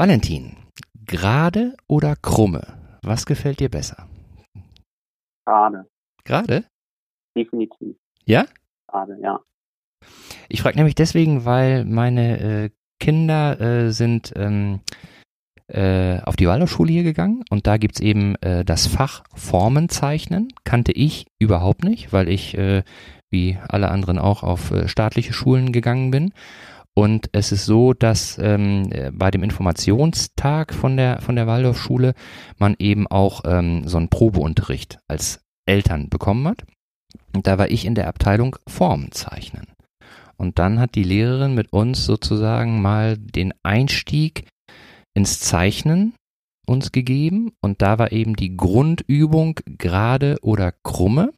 Valentin, gerade oder krumme? Was gefällt dir besser? Gerade. Gerade? Definitiv. Ja? Gerade, ja. Ich frage nämlich deswegen, weil meine äh, Kinder äh, sind ähm, äh, auf die Waldorfschule hier gegangen und da gibt's eben äh, das Fach Formenzeichnen. Kannte ich überhaupt nicht, weil ich äh, wie alle anderen auch auf äh, staatliche Schulen gegangen bin. Und es ist so, dass ähm, bei dem Informationstag von der von der Waldorfschule man eben auch ähm, so einen Probeunterricht als Eltern bekommen hat. Und da war ich in der Abteilung Formenzeichnen. Und dann hat die Lehrerin mit uns sozusagen mal den Einstieg ins Zeichnen uns gegeben. Und da war eben die Grundübung gerade oder krumme.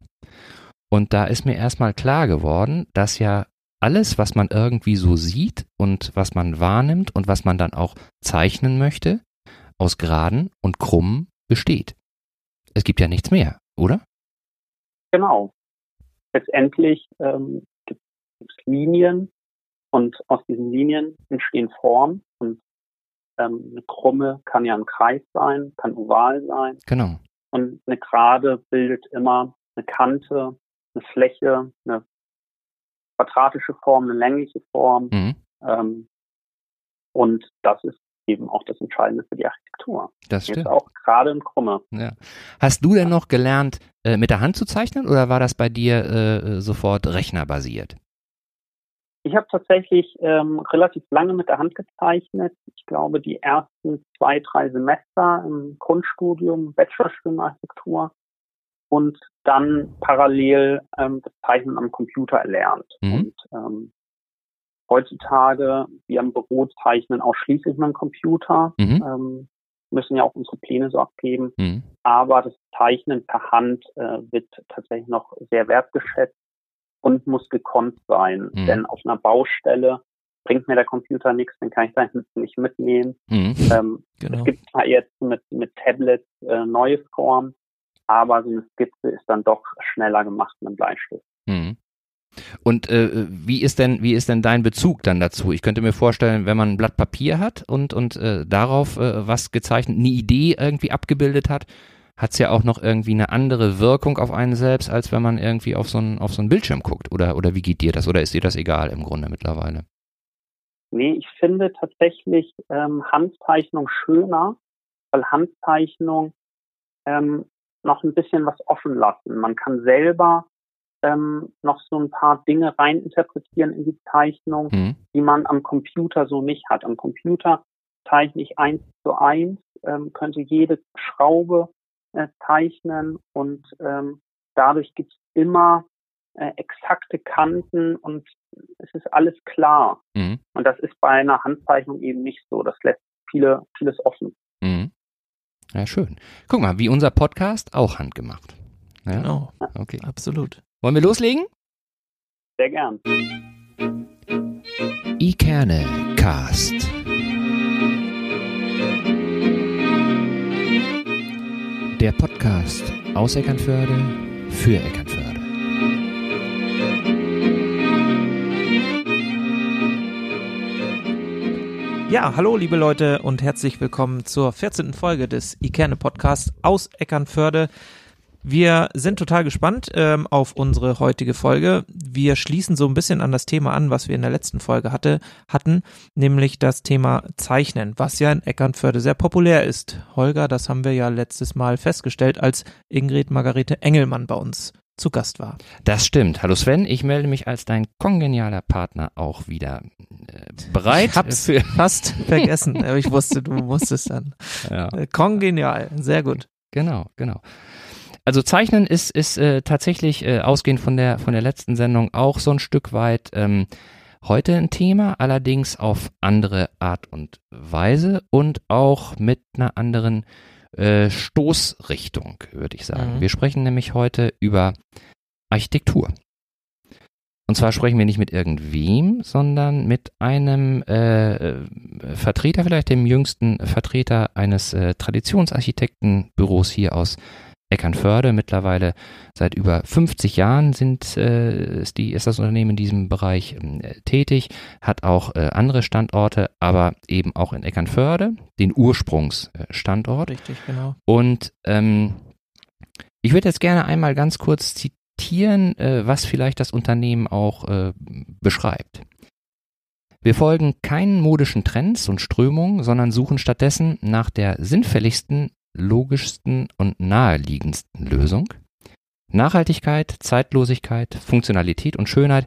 Und da ist mir erstmal klar geworden, dass ja alles, was man irgendwie so sieht und was man wahrnimmt und was man dann auch zeichnen möchte, aus geraden und krummen besteht. Es gibt ja nichts mehr, oder? Genau. Letztendlich ähm, gibt es Linien und aus diesen Linien entstehen Formen und ähm, eine Krumme kann ja ein Kreis sein, kann oval sein. Genau. Und eine Gerade bildet immer eine Kante, eine Fläche, eine quadratische Form, eine längliche Form. Mhm. Ähm, und das ist eben auch das Entscheidende für die Architektur. Das Jetzt stimmt. auch gerade im Krumme. Ja. Hast du denn noch gelernt, äh, mit der Hand zu zeichnen oder war das bei dir äh, sofort rechnerbasiert? Ich habe tatsächlich ähm, relativ lange mit der Hand gezeichnet. Ich glaube, die ersten zwei, drei Semester im Grundstudium, Bachelorstudium und dann parallel ähm, das Zeichnen am Computer erlernt. Mhm. Und ähm, heutzutage, wir im Büro zeichnen ausschließlich mit dem Computer, Mhm. ähm, müssen ja auch unsere Pläne so abgeben. Mhm. Aber das Zeichnen per Hand äh, wird tatsächlich noch sehr wertgeschätzt und muss gekonnt sein. Mhm. Denn auf einer Baustelle bringt mir der Computer nichts, den kann ich da hinten nicht mitnehmen. Mhm. Ähm, Genau. Es gibt zwar jetzt mit, mit Tablets äh, neue Formen, aber so eine Skizze ist dann doch schneller gemacht mit einem Bleistift. Mhm. Und äh, wie ist denn wie ist denn dein Bezug dann dazu? Ich könnte mir vorstellen, wenn man ein Blatt Papier hat und und äh, darauf äh, was gezeichnet, eine Idee irgendwie abgebildet hat, hat's ja auch noch irgendwie eine andere Wirkung auf einen selbst, als wenn man irgendwie auf so einen auf so einen Bildschirm guckt. Oder oder wie geht dir das? Oder ist dir das egal im Grunde mittlerweile? Nee, ich finde tatsächlich ähm, Handzeichnung schöner, weil Handzeichnung ähm, noch ein bisschen was offen lassen. Man kann selber ähm, noch so ein paar Dinge reininterpretieren in die Zeichnung, Mhm. die man am Computer so nicht hat. Am Computer zeichne ich eins zu eins, ähm, könnte jede Schraube äh, zeichnen und ähm, dadurch gibt es immer äh, exakte Kanten und es ist alles klar. Mhm. Und das ist bei einer Handzeichnung eben nicht so. Das lässt viele, vieles offen. Ja, schön. Guck mal, wie unser Podcast auch handgemacht. Ja? Genau, Okay. absolut. Wollen wir loslegen? Sehr gern. Ikerne Cast. Der Podcast aus Eckernförde für Eckernförde. Ja, hallo liebe Leute und herzlich willkommen zur 14. Folge des Ikerne Podcasts aus Eckernförde. Wir sind total gespannt ähm, auf unsere heutige Folge. Wir schließen so ein bisschen an das Thema an, was wir in der letzten Folge hatte, hatten, nämlich das Thema Zeichnen, was ja in Eckernförde sehr populär ist. Holger, das haben wir ja letztes Mal festgestellt, als Ingrid Margarete Engelmann bei uns zu Gast war. Das stimmt. Hallo Sven, ich melde mich als dein kongenialer Partner auch wieder äh, bereit. Ich hab's fast vergessen, aber ich wusste, du musstest dann. ja. Äh, Kongenial, sehr gut. Genau, genau. Also Zeichnen ist, ist äh, tatsächlich äh, ausgehend von der, von der letzten Sendung auch so ein Stück weit ähm, heute ein Thema, allerdings auf andere Art und Weise und auch mit einer anderen äh, Stoßrichtung, würde ich sagen. Mhm. Wir sprechen nämlich heute über Architektur. Und zwar sprechen wir nicht mit irgendwem, sondern mit einem äh, äh, Vertreter, vielleicht dem jüngsten Vertreter eines äh, Traditionsarchitektenbüros hier aus Eckernförde. Mittlerweile seit über 50 Jahren sind, äh, ist, die, ist das Unternehmen in diesem Bereich äh, tätig, hat auch äh, andere Standorte, aber eben auch in Eckernförde, den Ursprungsstandort. Richtig, genau. Und ähm, ich würde jetzt gerne einmal ganz kurz zitieren, äh, was vielleicht das Unternehmen auch äh, beschreibt. Wir folgen keinen modischen Trends und Strömungen, sondern suchen stattdessen nach der sinnfälligsten, logischsten und naheliegendsten Lösung. Nachhaltigkeit, Zeitlosigkeit, Funktionalität und Schönheit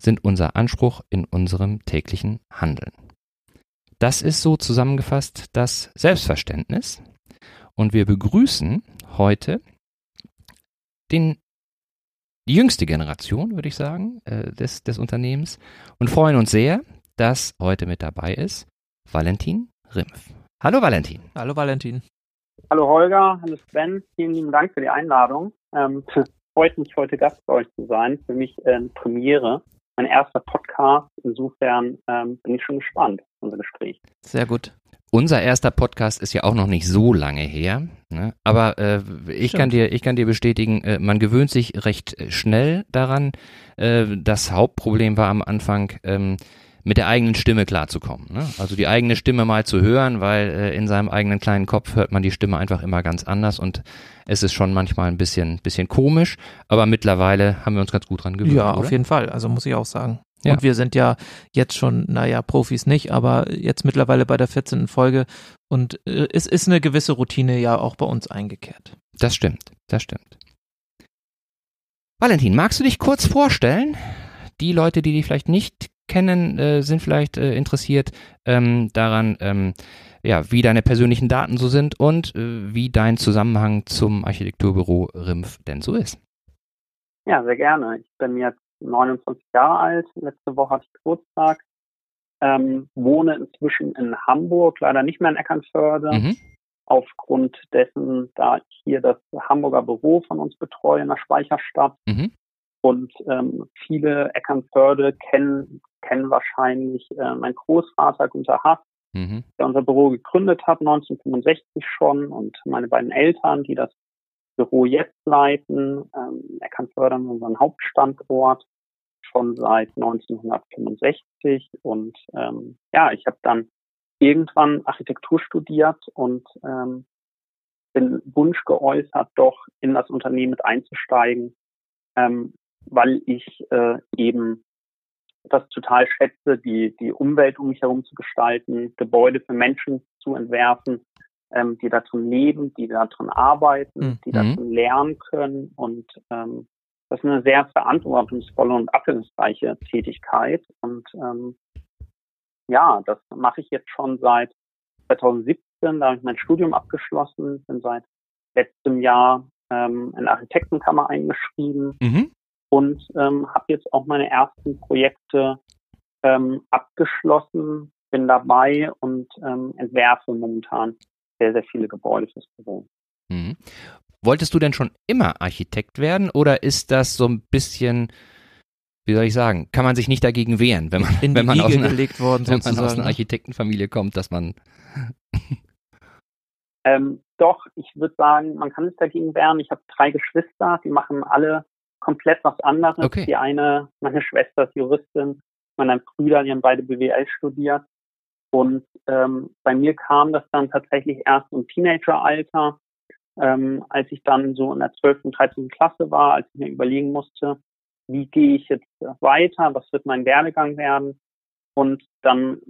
sind unser Anspruch in unserem täglichen Handeln. Das ist so zusammengefasst das Selbstverständnis. Und wir begrüßen heute den die jüngste Generation, würde ich sagen, äh, des, des Unternehmens und freuen uns sehr, dass heute mit dabei ist Valentin Rimpf. Hallo Valentin. Hallo Valentin. Hallo Holger, hallo Sven, vielen lieben Dank für die Einladung. Ähm, freut mich, heute Gast bei euch zu sein. Für mich äh, Premiere, mein erster Podcast. Insofern ähm, bin ich schon gespannt auf unser Gespräch. Sehr gut. Unser erster Podcast ist ja auch noch nicht so lange her, ne? aber äh, ich kann dir, ich kann dir bestätigen, äh, man gewöhnt sich recht schnell daran. Äh, das Hauptproblem war am Anfang, ähm, mit der eigenen Stimme klarzukommen. Ne? Also die eigene Stimme mal zu hören, weil äh, in seinem eigenen kleinen Kopf hört man die Stimme einfach immer ganz anders und es ist schon manchmal ein bisschen, bisschen komisch, aber mittlerweile haben wir uns ganz gut dran gewöhnt. Ja, oder? auf jeden Fall. Also muss ich auch sagen. Ja. Und wir sind ja jetzt schon, naja, Profis nicht, aber jetzt mittlerweile bei der 14. Folge und äh, es ist eine gewisse Routine ja auch bei uns eingekehrt. Das stimmt, das stimmt. Valentin, magst du dich kurz vorstellen? Die Leute, die dich vielleicht nicht kennen, äh, sind vielleicht äh, interessiert ähm, daran, ähm, ja, wie deine persönlichen Daten so sind und äh, wie dein Zusammenhang zum Architekturbüro RIMF denn so ist. Ja, sehr gerne. Ich bin jetzt 29 Jahre alt. Letzte Woche hatte ich Geburtstag. Ähm, wohne inzwischen in Hamburg, leider nicht mehr in Eckernförde. Mhm. Aufgrund dessen, da ich hier das Hamburger Büro von uns betreue in der Speicherstadt. Mhm. Und ähm, viele Eckernförde kennen, kennen wahrscheinlich äh, mein Großvater Günter Haas, Mhm. der unser Büro gegründet hat, 1965 schon, und meine beiden Eltern, die das Büro jetzt leiten. Ähm, Eckernförde haben unseren Hauptstandort schon seit 1965 und ähm, ja, ich habe dann irgendwann Architektur studiert und ähm, den Wunsch geäußert, doch in das Unternehmen mit einzusteigen, ähm, weil ich äh, eben das total schätze, die, die Umwelt um mich herum zu gestalten, Gebäude für Menschen zu entwerfen, ähm, die darin leben, die darin arbeiten, Mhm. die darin lernen können. Und ähm, das ist eine sehr verantwortungsvolle und abwechslungsreiche Tätigkeit. Und ähm, ja, das mache ich jetzt schon seit 2017. Da habe ich mein Studium abgeschlossen, bin seit letztem Jahr ähm, in der Architektenkammer eingeschrieben Mhm. Und ähm, habe jetzt auch meine ersten Projekte ähm, abgeschlossen, bin dabei und ähm, entwerfe momentan sehr, sehr viele Gebäude fürs Büro. Mhm. Wolltest du denn schon immer Architekt werden oder ist das so ein bisschen, wie soll ich sagen, kann man sich nicht dagegen wehren, wenn man, In die wenn man, aus einer, gelegt worden wenn man aus einer Architektenfamilie kommt, dass man. Ähm, doch, ich würde sagen, man kann sich dagegen wehren. Ich habe drei Geschwister, die machen alle komplett was anderes. Okay. Die eine, meine Schwester ist Juristin, meine Brüder, die haben beide BWL studiert. Und ähm, bei mir kam das dann tatsächlich erst im Teenageralter, ähm, als ich dann so in der 12. und 13. Klasse war, als ich mir überlegen musste, wie gehe ich jetzt weiter, was wird mein Werdegang werden. Und dann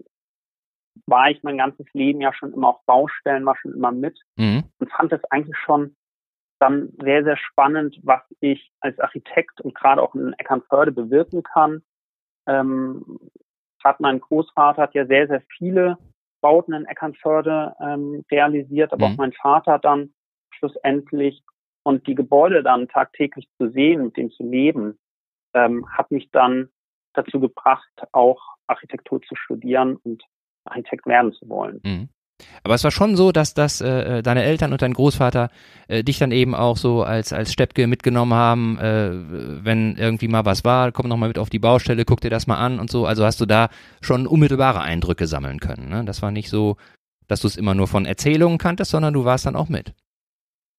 war ich mein ganzes Leben ja schon immer auf Baustellen, war schon immer mit Mhm. und fand es eigentlich schon dann sehr, sehr spannend, was ich als Architekt und gerade auch in Eckernförde bewirken kann. Ähm, gerade mein Großvater hat ja sehr, sehr viele Bauten in Eckernförde ähm, realisiert, aber Mhm. auch mein Vater dann schlussendlich und die Gebäude dann tagtäglich zu sehen, mit denen zu leben, ähm, hat mich dann dazu gebracht, auch Architektur zu studieren und Architekt werden zu wollen. Mhm. Aber es war schon so, dass, dass äh, deine Eltern und dein Großvater äh, dich dann eben auch so als, als Steppke mitgenommen haben, äh, wenn irgendwie mal was war, komm noch mal mit auf die Baustelle, guck dir das mal an und so. Also hast du da schon unmittelbare Eindrücke sammeln können. Ne? Das war nicht so, dass du es immer nur von Erzählungen kanntest, sondern du warst dann auch mit.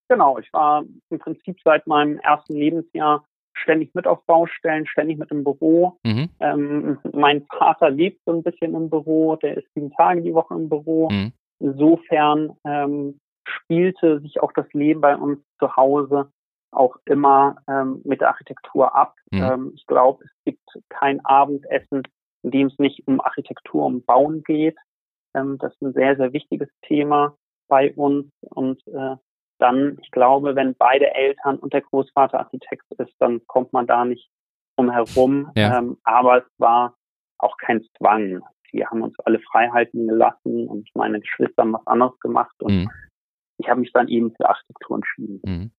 Genau, ich war im Prinzip seit meinem ersten Lebensjahr ständig mit auf Baustellen, ständig mit im Büro. Mhm. Ähm, mein Vater lebt so ein bisschen im Büro, der ist sieben Tage die Woche im Büro. Mhm. Insofern ähm, spielte sich auch das Leben bei uns zu Hause auch immer ähm, mit der Architektur ab. Mhm. Ähm, ich glaube, es gibt kein Abendessen, in dem es nicht um Architektur, um Bauen geht. Ähm, das ist ein sehr, sehr wichtiges Thema bei uns. Und äh, dann, ich glaube, wenn beide Eltern und der Großvater Architekt ist, dann kommt man da nicht drum herum. Ja. Ähm, aber es war auch kein Zwang. Wir haben uns alle Freiheiten gelassen und meine Geschwister haben was anderes gemacht und mhm. ich habe mich dann eben für Architektur entschieden. Mhm.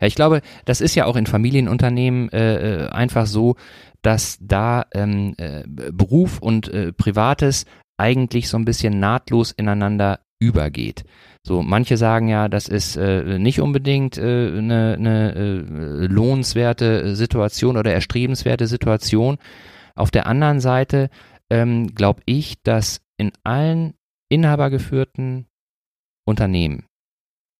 Ja, ich glaube, das ist ja auch in Familienunternehmen äh, äh, einfach so, dass da ähm, äh, Beruf und äh, Privates eigentlich so ein bisschen nahtlos ineinander übergeht. So, manche sagen ja, das ist äh, nicht unbedingt äh, eine, eine äh, lohnenswerte Situation oder erstrebenswerte Situation. Auf der anderen Seite ähm, glaube ich, dass in allen inhabergeführten Unternehmen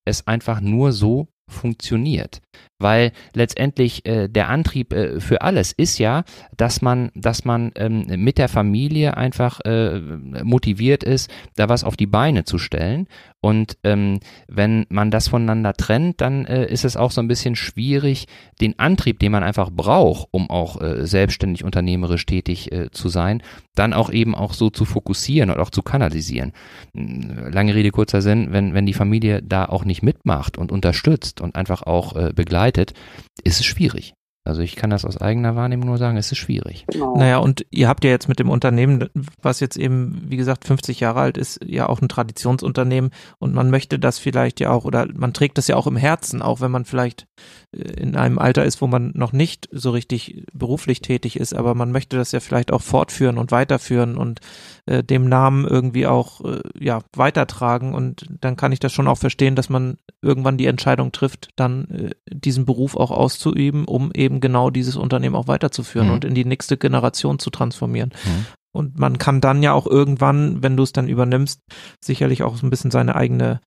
es einfach nur so funktioniert. Weil letztendlich äh, der Antrieb äh, für alles ist ja, dass man, dass man ähm, mit der Familie einfach äh, motiviert ist, da was auf die Beine zu stellen. Und ähm, wenn man das voneinander trennt, dann äh, ist es auch so ein bisschen schwierig, den Antrieb, den man einfach braucht, um auch äh, selbstständig unternehmerisch tätig äh, zu sein, dann auch eben auch so zu fokussieren und auch zu kanalisieren. Hm, lange Rede, kurzer Sinn, wenn, wenn die Familie da auch nicht mitmacht und unterstützt und einfach auch äh, begleitet, ist es schwierig. Also ich kann das aus eigener Wahrnehmung nur sagen, es ist schwierig. Genau. Naja, und ihr habt ja jetzt mit dem Unternehmen, was jetzt eben, wie gesagt, 50 Jahre alt ist, ja auch ein Traditionsunternehmen und man möchte das vielleicht ja auch, oder man trägt das ja auch im Herzen, auch wenn man vielleicht äh, in einem Alter ist, wo man noch nicht so richtig beruflich tätig ist, aber man möchte das ja vielleicht auch fortführen und weiterführen und äh, dem Namen irgendwie auch äh, ja weitertragen und dann kann ich das schon auch verstehen, dass man irgendwann die Entscheidung trifft, dann äh, diesen Beruf auch auszuüben, um eben eben genau dieses Unternehmen auch weiterzuführen mhm. und in die nächste Generation zu transformieren. Mhm. Und man kann dann ja auch irgendwann, wenn du es dann übernimmst, sicherlich auch so ein bisschen seine eigene,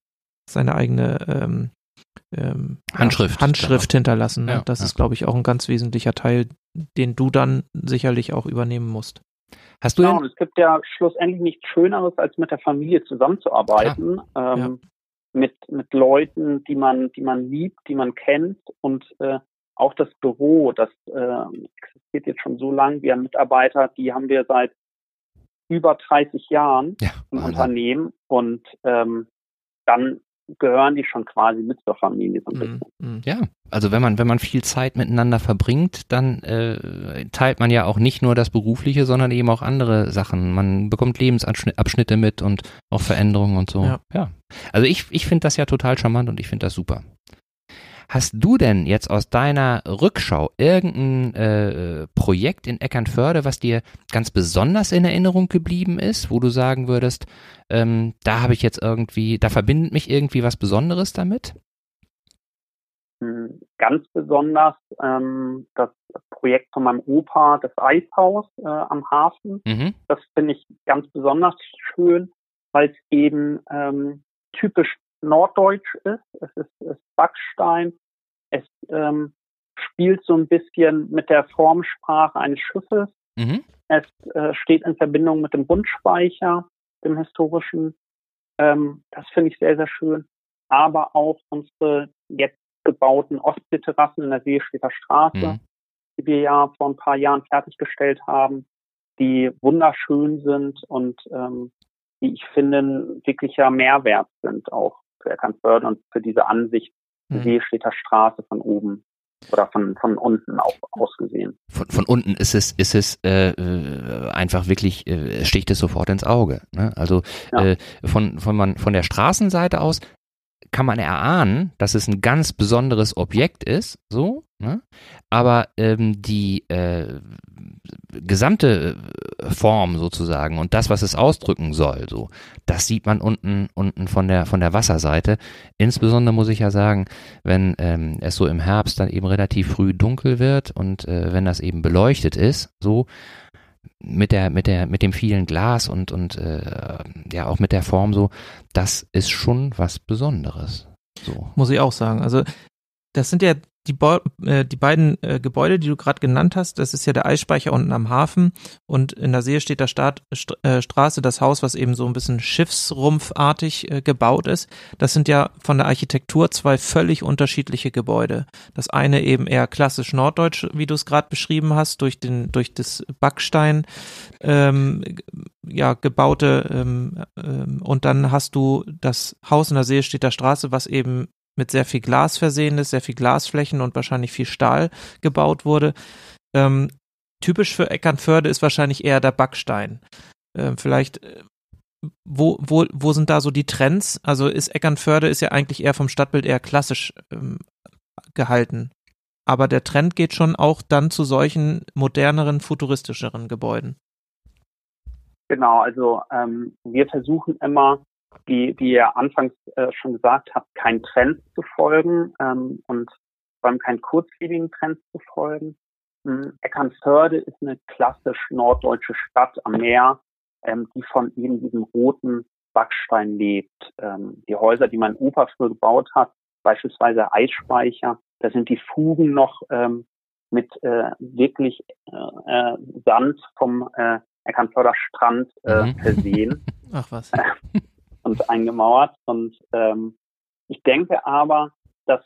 seine eigene ähm, ähm, Handschrift, Handschrift hinterlassen. Ne? Ja, das ja. ist, glaube ich, auch ein ganz wesentlicher Teil, den du dann sicherlich auch übernehmen musst. Hast du genau, es gibt ja schlussendlich nichts Schöneres, als mit der Familie zusammenzuarbeiten. Ähm, ja. Mit, mit Leuten, die man, die man liebt, die man kennt und äh, auch das Büro, das äh, existiert jetzt schon so lange. Wir haben Mitarbeiter, die haben wir seit über 30 Jahren ja, im Alter. Unternehmen und ähm, dann gehören die schon quasi mit zur Familie so ein mhm, bisschen. Mhm. Ja, also wenn man wenn man viel Zeit miteinander verbringt, dann äh, teilt man ja auch nicht nur das Berufliche, sondern eben auch andere Sachen. Man bekommt Lebensabschnitte mit und auch Veränderungen und so. Ja. ja. Also ich ich finde das ja total charmant und ich finde das super. Hast du denn jetzt aus deiner Rückschau irgendein äh, Projekt in Eckernförde, was dir ganz besonders in Erinnerung geblieben ist, wo du sagen würdest, ähm, da habe ich jetzt irgendwie, da verbindet mich irgendwie was Besonderes damit? Hm, ganz besonders ähm, das Projekt von meinem Opa, das Eishaus äh, am Hafen. Mhm. Das finde ich ganz besonders schön, weil es eben ähm, typisch norddeutsch ist. Es ist, ist Backstein. Es ähm, spielt so ein bisschen mit der Formsprache eines Schiffes. Mhm. Es äh, steht in Verbindung mit dem Bundspeicher, dem historischen. Ähm, das finde ich sehr, sehr schön. Aber auch unsere jetzt gebauten Ostseeterrassen in der Seestädter Straße, mhm. die wir ja vor ein paar Jahren fertiggestellt haben, die wunderschön sind und ähm, die ich finde ein wirklicher Mehrwert sind auch für Eckernförde und für diese Ansicht mhm. Seestädter Straße von oben oder von, von unten auch ausgesehen. Von, von unten ist es, ist es äh, äh, einfach wirklich, äh, sticht es sofort ins Auge. Ne? Also ja. äh, von, von, man, von der Straßenseite aus kann man erahnen, dass es ein ganz besonderes Objekt ist, so, ne? aber ähm, die äh, gesamte äh, Form sozusagen und das, was es ausdrücken soll, so, das sieht man unten unten von der von der Wasserseite. Insbesondere muss ich ja sagen, wenn ähm, es so im Herbst dann eben relativ früh dunkel wird und äh, wenn das eben beleuchtet ist, so mit der mit der mit dem vielen Glas und und äh, ja auch mit der Form so, das ist schon was Besonderes. So. Muss ich auch sagen. Also das sind ja die, äh, die beiden äh, Gebäude, die du gerade genannt hast, das ist ja der Eisspeicher unten am Hafen und in der See steht der Staat, St äh, Straße, das Haus, was eben so ein bisschen schiffsrumpfartig äh, gebaut ist. Das sind ja von der Architektur zwei völlig unterschiedliche Gebäude. Das eine eben eher klassisch norddeutsch, wie du es gerade beschrieben hast, durch den durch das Backstein ähm, ja gebaute ähm, ähm, und dann hast du das Haus in der See steht der Straße, was eben mit sehr viel Glas versehen ist, sehr viel Glasflächen und wahrscheinlich viel Stahl gebaut wurde. Ähm, typisch für Eckernförde ist wahrscheinlich eher der Backstein. Ähm, vielleicht, äh, wo, wo, wo sind da so die Trends? Also ist Eckernförde ist ja eigentlich eher vom Stadtbild eher klassisch ähm, gehalten. Aber der Trend geht schon auch dann zu solchen moderneren, futuristischeren Gebäuden. Genau, also ähm, wir versuchen immer wie, wie ihr anfangs äh, schon gesagt habt, kein Trend zu folgen ähm, und vor allem keinen kurzlebigen Trend zu folgen. Ähm, Eckernförde ist eine klassisch norddeutsche Stadt am Meer, ähm, die von eben diesem roten Backstein lebt. Ähm, die Häuser, die mein Opa früher gebaut hat, beispielsweise Eisspeicher, da sind die Fugen noch ähm, mit äh, wirklich äh, äh Sand vom äh, Eckernförder Strand äh, mhm. versehen. Ach was. und eingemauert. Und ähm, ich denke aber, dass,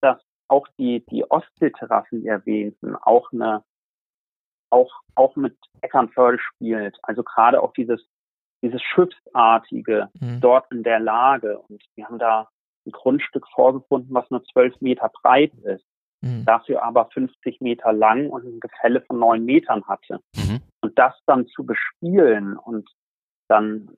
dass auch die, die Ostseeterrassen, die erwähnten, auch eine, auch, auch mit Eckernförde spielt. Also gerade auch dieses, dieses Schiffsartige mhm. dort in der Lage. Und wir haben da ein Grundstück vorgefunden, was nur zwölf Meter breit ist, mhm. dafür aber 50 Meter lang und ein Gefälle von neun Metern hatte. Mhm. Und das dann zu bespielen und dann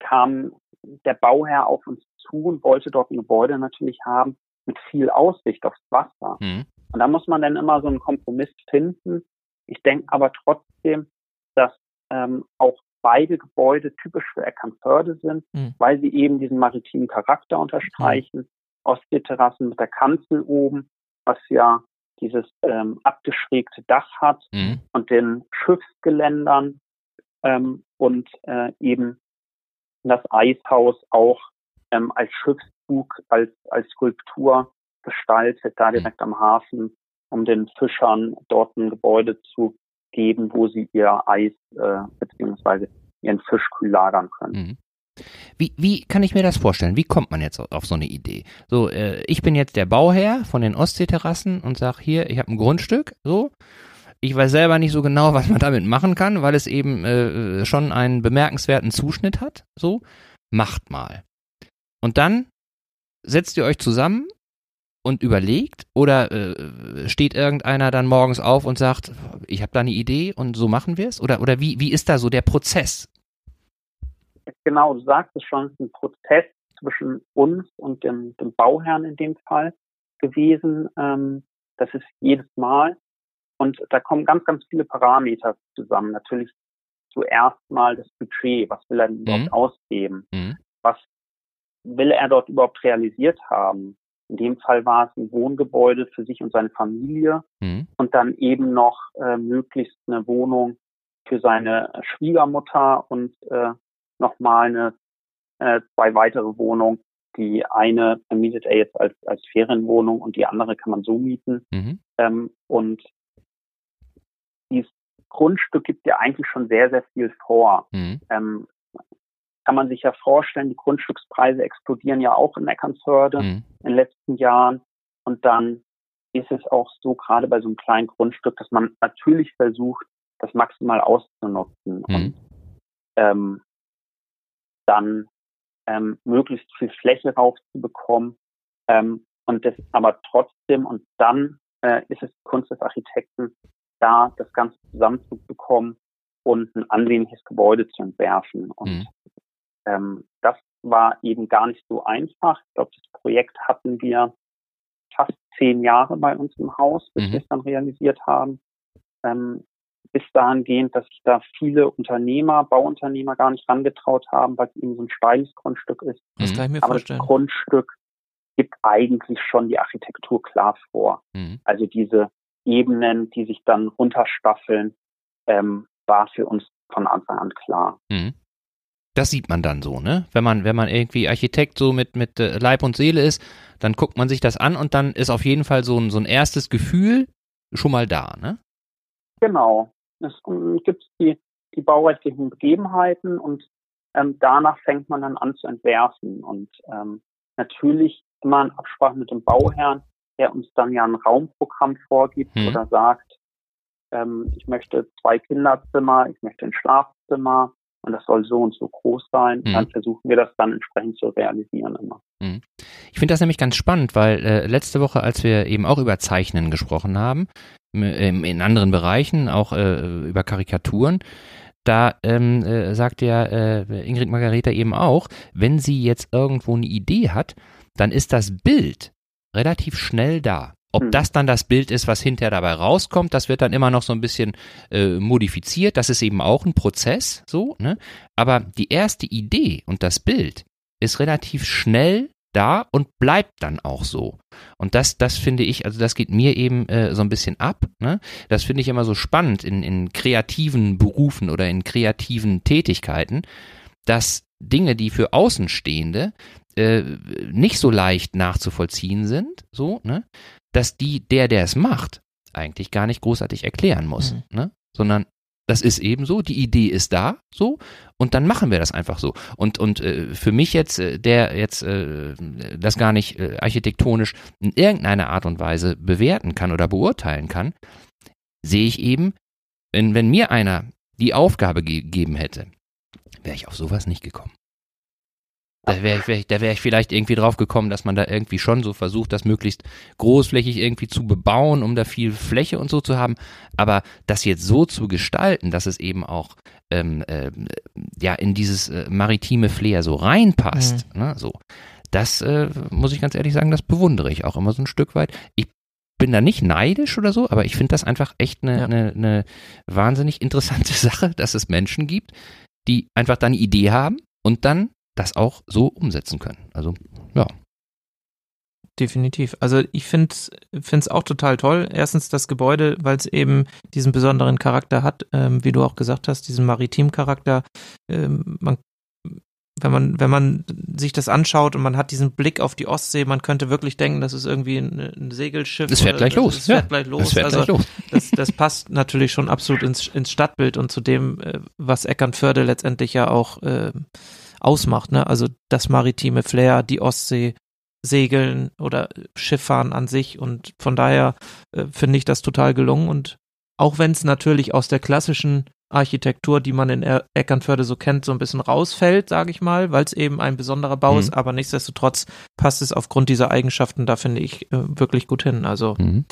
kam der Bauherr auf uns zu und wollte dort ein Gebäude natürlich haben mit viel Aussicht aufs Wasser. Mhm. Und da muss man dann immer so einen Kompromiss finden. Ich denke aber trotzdem, dass ähm, auch beide Gebäude typisch für Eckernförde sind, mhm. weil sie eben diesen maritimen Charakter unterstreichen. Mhm. Ostseeterrassen mit der Kanzel oben, was ja dieses ähm, abgeschrägte Dach hat mhm. und den Schiffsgeländern ähm, und äh, eben das Eishaus auch ähm, als Schiffszug, als, als Skulptur gestaltet, da direkt am Hafen, um den Fischern dort ein Gebäude zu geben, wo sie ihr Eis äh, beziehungsweise ihren Fisch kühl lagern können. Mhm. Wie, wie kann ich mir das vorstellen? Wie kommt man jetzt auf so eine Idee? So, äh, ich bin jetzt der Bauherr von den Ostseeterrassen und sag hier, ich habe ein Grundstück, so, ich weiß selber nicht so genau, was man damit machen kann, weil es eben äh, schon einen bemerkenswerten Zuschnitt hat. So, macht mal. Und dann setzt ihr euch zusammen und überlegt oder äh, steht irgendeiner dann morgens auf und sagt, ich habe da eine Idee und so machen wir es? Oder, oder wie, wie ist da so der Prozess? Genau, du sagst es schon, es ist ein Prozess zwischen uns und dem, dem Bauherrn in dem Fall gewesen. Ähm, das ist jedes Mal und da kommen ganz, ganz viele Parameter zusammen. Natürlich zuerst mal das Budget. Was will er denn überhaupt mhm. ausgeben? Mhm. Was will er dort überhaupt realisiert haben? In dem Fall war es ein Wohngebäude für sich und seine Familie mhm. und dann eben noch äh, möglichst eine Wohnung für seine Schwiegermutter und äh, nochmal eine äh, zwei weitere Wohnungen. Die eine vermietet er jetzt als, als Ferienwohnung und die andere kann man so mieten. Mhm. Ähm, und dieses Grundstück gibt ja eigentlich schon sehr, sehr viel vor. Mhm. Ähm, kann man sich ja vorstellen, die Grundstückspreise explodieren ja auch in Eckernförde mhm. in den letzten Jahren. Und dann ist es auch so, gerade bei so einem kleinen Grundstück, dass man natürlich versucht, das maximal auszunutzen mhm. und ähm, dann ähm, möglichst viel Fläche raufzubekommen. Ähm, und das aber trotzdem, und dann äh, ist es Kunst des Architekten, da das Ganze zusammenzubekommen und ein ansehnliches Gebäude zu entwerfen. Und mhm. ähm, das war eben gar nicht so einfach. Ich glaube, das Projekt hatten wir fast zehn Jahre bei uns im Haus, bis mhm. wir es dann realisiert haben. Ähm, bis dahingehend, dass sich da viele Unternehmer, Bauunternehmer gar nicht rangetraut haben, weil es eben so ein steiles Grundstück ist. Das kann ich mir Aber vorstellen. das Grundstück gibt eigentlich schon die Architektur klar vor. Mhm. Also diese Ebenen, die sich dann runterstaffeln, ähm, war für uns von Anfang an klar. Mhm. das sieht man dann so, ne? Wenn man, wenn man irgendwie Architekt so mit, mit äh, Leib und Seele ist, dann guckt man sich das an und dann ist auf jeden Fall so ein, so ein erstes Gefühl schon mal da, ne? Genau. Es um, gibt die, die baurechtlichen Begebenheiten und ähm, danach fängt man dann an zu entwerfen. Und ähm, natürlich immer in Absprache mit dem Bauherrn, der uns dann ja ein Raumprogramm vorgibt mhm. oder sagt, ähm, ich möchte zwei Kinderzimmer, ich möchte ein Schlafzimmer, und das soll so und so groß sein, mhm. dann versuchen wir das dann entsprechend zu realisieren immer. Mhm. Ich finde das nämlich ganz spannend, weil äh, letzte Woche, als wir eben auch über Zeichnen gesprochen haben, in anderen Bereichen, auch äh, über Karikaturen, da ähm, äh, sagt ja äh, Ingrid Margareta eben auch, wenn sie jetzt irgendwo eine Idee hat, dann ist das Bild relativ schnell da. Ob hm. das dann das Bild ist, was hinterher dabei rauskommt, das wird dann immer noch so ein bisschen äh, modifiziert. Das ist eben auch ein Prozess, so, ne? Aber die erste Idee und das Bild ist relativ schnell da und bleibt dann auch so. Und das, das finde ich, also das geht mir eben äh, so ein bisschen ab. Ne? Das finde ich immer so spannend in, in kreativen Berufen oder in kreativen Tätigkeiten, dass Dinge, die für Außenstehende äh, nicht so leicht nachzuvollziehen sind, so, ne, dass die, der, der es macht, eigentlich gar nicht großartig erklären muss, mhm. ne? sondern das ist eben so, die Idee ist da, so, und dann machen wir das einfach so. Und, und äh, für mich jetzt, äh, der jetzt äh, das gar nicht äh, architektonisch in irgendeiner Art und Weise bewerten kann oder beurteilen kann, sehe ich eben, wenn, wenn mir einer die Aufgabe gegeben hätte, wäre ich auf sowas nicht gekommen. Da wäre ich, wär ich, da wär ich vielleicht irgendwie drauf gekommen, dass man da irgendwie schon so versucht, das möglichst großflächig irgendwie zu bebauen, um da viel Fläche und so zu haben. Aber das jetzt so zu gestalten, dass es eben auch ähm, äh, ja in dieses äh, maritime Flair so reinpasst, mhm. ne, so. Das äh, muss ich ganz ehrlich sagen, das bewundere ich auch immer so ein Stück weit. Ich bin da nicht neidisch oder so, aber ich finde das einfach echt eine ja. ne, ne wahnsinnig interessante Sache, dass es Menschen gibt, die einfach dann eine Idee haben und dann das auch so umsetzen können. Also, ja. Definitiv. Also ich finde es auch total toll. Erstens das Gebäude, weil es eben diesen besonderen Charakter hat, ähm, wie du auch gesagt hast, diesen Maritim-Charakter. Ähm, man, wenn man, wenn man sich das anschaut und man hat diesen Blick auf die Ostsee, man könnte wirklich denken, das ist irgendwie ein, ein Segelschiff. Es fährt gleich los. Es fährt ja, gleich los. Es fährt also, gleich los. Das, das passt natürlich schon absolut ins, ins Stadtbild und zu dem, äh, was Eckernförde letztendlich ja auch äh, ausmacht. Ne? Also das maritime Flair, die Ostsee, Segeln oder Schifffahren an sich. Und von daher äh, finde ich das total gelungen. Und auch wenn es natürlich aus der klassischen Architektur, die man in er Eckernförde so kennt, so ein bisschen rausfällt, sage ich mal, weil es eben ein besonderer Bau mhm. ist, aber nichtsdestotrotz passt es aufgrund dieser Eigenschaften da, finde ich, äh, wirklich gut hin. Also mhm.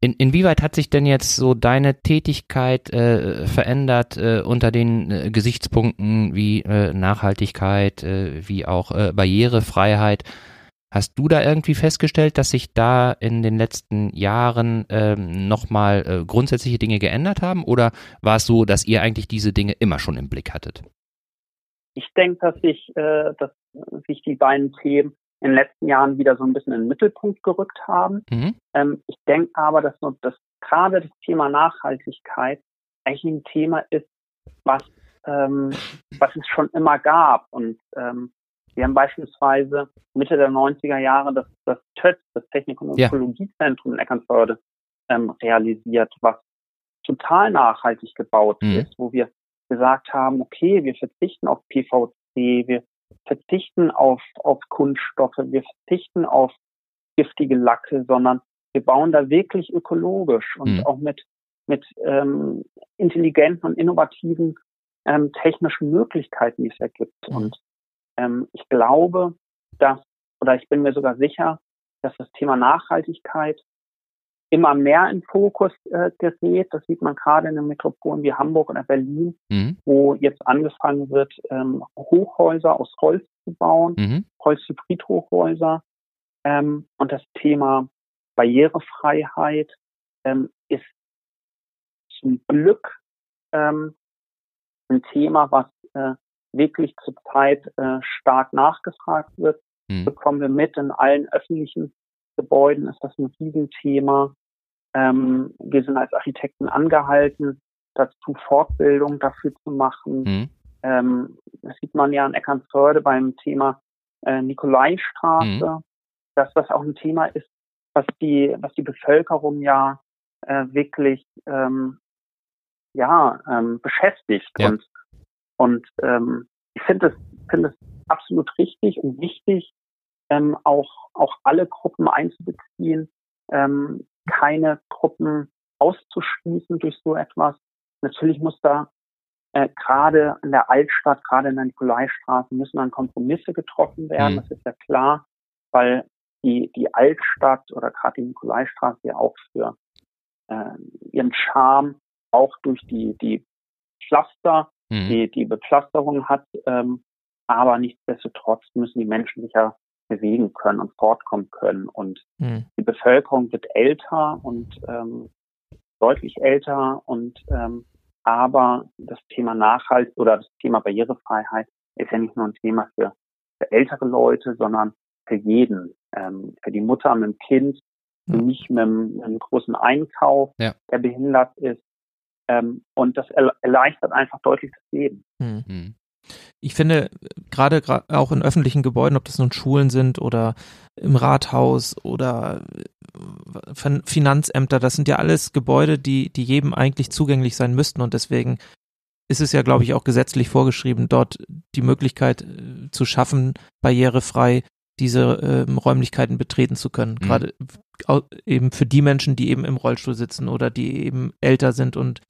In, inwieweit hat sich denn jetzt so deine Tätigkeit äh, verändert äh, unter den äh, Gesichtspunkten wie äh, Nachhaltigkeit, äh, wie auch äh, Barrierefreiheit? Hast du da irgendwie festgestellt, dass sich da in den letzten Jahren ähm, nochmal äh, grundsätzliche Dinge geändert haben? Oder war es so, dass ihr eigentlich diese Dinge immer schon im Blick hattet? Ich denke, dass sich, äh, dass sich die beiden Themen in den letzten Jahren wieder so ein bisschen in den Mittelpunkt gerückt haben. Mhm. Ähm, ich denke aber, dass, dass gerade das Thema Nachhaltigkeit eigentlich ein Thema ist, was, ähm, was es schon immer gab. Und ähm, wir haben beispielsweise Mitte der 90er Jahre das, das TÖTS, das Technik- und Ökologiezentrum ja. in Eckernförde, ähm, realisiert, was total nachhaltig gebaut mhm. ist, wo wir gesagt haben, okay, wir verzichten auf PVC, wir verzichten auf, auf Kunststoffe, wir verzichten auf giftige Lacke, sondern wir bauen da wirklich ökologisch und mhm. auch mit, mit ähm, intelligenten und innovativen ähm, technischen Möglichkeiten, die es ergibt. Mhm. Und ähm, ich glaube, dass, oder ich bin mir sogar sicher, dass das Thema Nachhaltigkeit immer mehr in Fokus äh, gerät. Das sieht man gerade in den Metropolen wie Hamburg oder Berlin, mhm. wo jetzt angefangen wird, ähm, Hochhäuser aus Holz zu bauen, mhm. Holzhybrid-Hochhäuser. Ähm, und das Thema Barrierefreiheit ähm, ist zum Glück ähm, ein Thema, was äh, wirklich zurzeit äh, stark nachgefragt wird. Mhm. Bekommen wir mit in allen öffentlichen Gebäuden ist das ein Riesenthema. Ähm, wir sind als Architekten angehalten, dazu Fortbildung dafür zu machen. Mhm. ähm, das sieht man ja in Eckernförde beim Thema äh, Nikolaistraße, mhm. dass das auch ein Thema ist, was die, was die Bevölkerung ja äh, wirklich ähm, ja ähm, beschäftigt ja. und und ähm, ich finde es finde es absolut richtig und wichtig, ähm, auch auch alle Gruppen einzubeziehen, ähm, keine Gruppen auszuschließen durch so etwas. Natürlich muss da äh, gerade in der Altstadt, gerade in der Nikolaistraße, müssen dann Kompromisse getroffen werden. Mhm. Das ist ja klar, weil die, die Altstadt oder gerade die Nikolaistraße ja auch für äh, ihren Charme auch durch die, die Pflaster, mhm. die, die Bepflasterung hat. Ähm, aber nichtsdestotrotz müssen die Menschen sich ja bewegen können und fortkommen können. Und mhm. die Bevölkerung wird älter und ähm, deutlich älter und ähm, aber das Thema Nachhalt oder das Thema Barrierefreiheit ist ja nicht nur ein Thema für, für ältere Leute, sondern für jeden. Ähm, für die Mutter mit dem Kind, für mhm. mich mit einem, mit einem großen Einkauf, ja. der behindert ist. Ähm, und das erleichtert einfach deutlich das Leben. Mhm. Ich finde, gerade auch in öffentlichen Gebäuden, ob das nun Schulen sind oder im Rathaus oder äh, Finanzämter, das sind ja alles Gebäude, die, die jedem eigentlich zugänglich sein müssten und deswegen ist es ja, glaube ich, auch gesetzlich vorgeschrieben, dort die Möglichkeit äh, zu schaffen, barrierefrei diese äh, Räumlichkeiten betreten zu können. Mhm. Gerade eben für die Menschen, die eben im Rollstuhl sitzen oder die eben älter sind und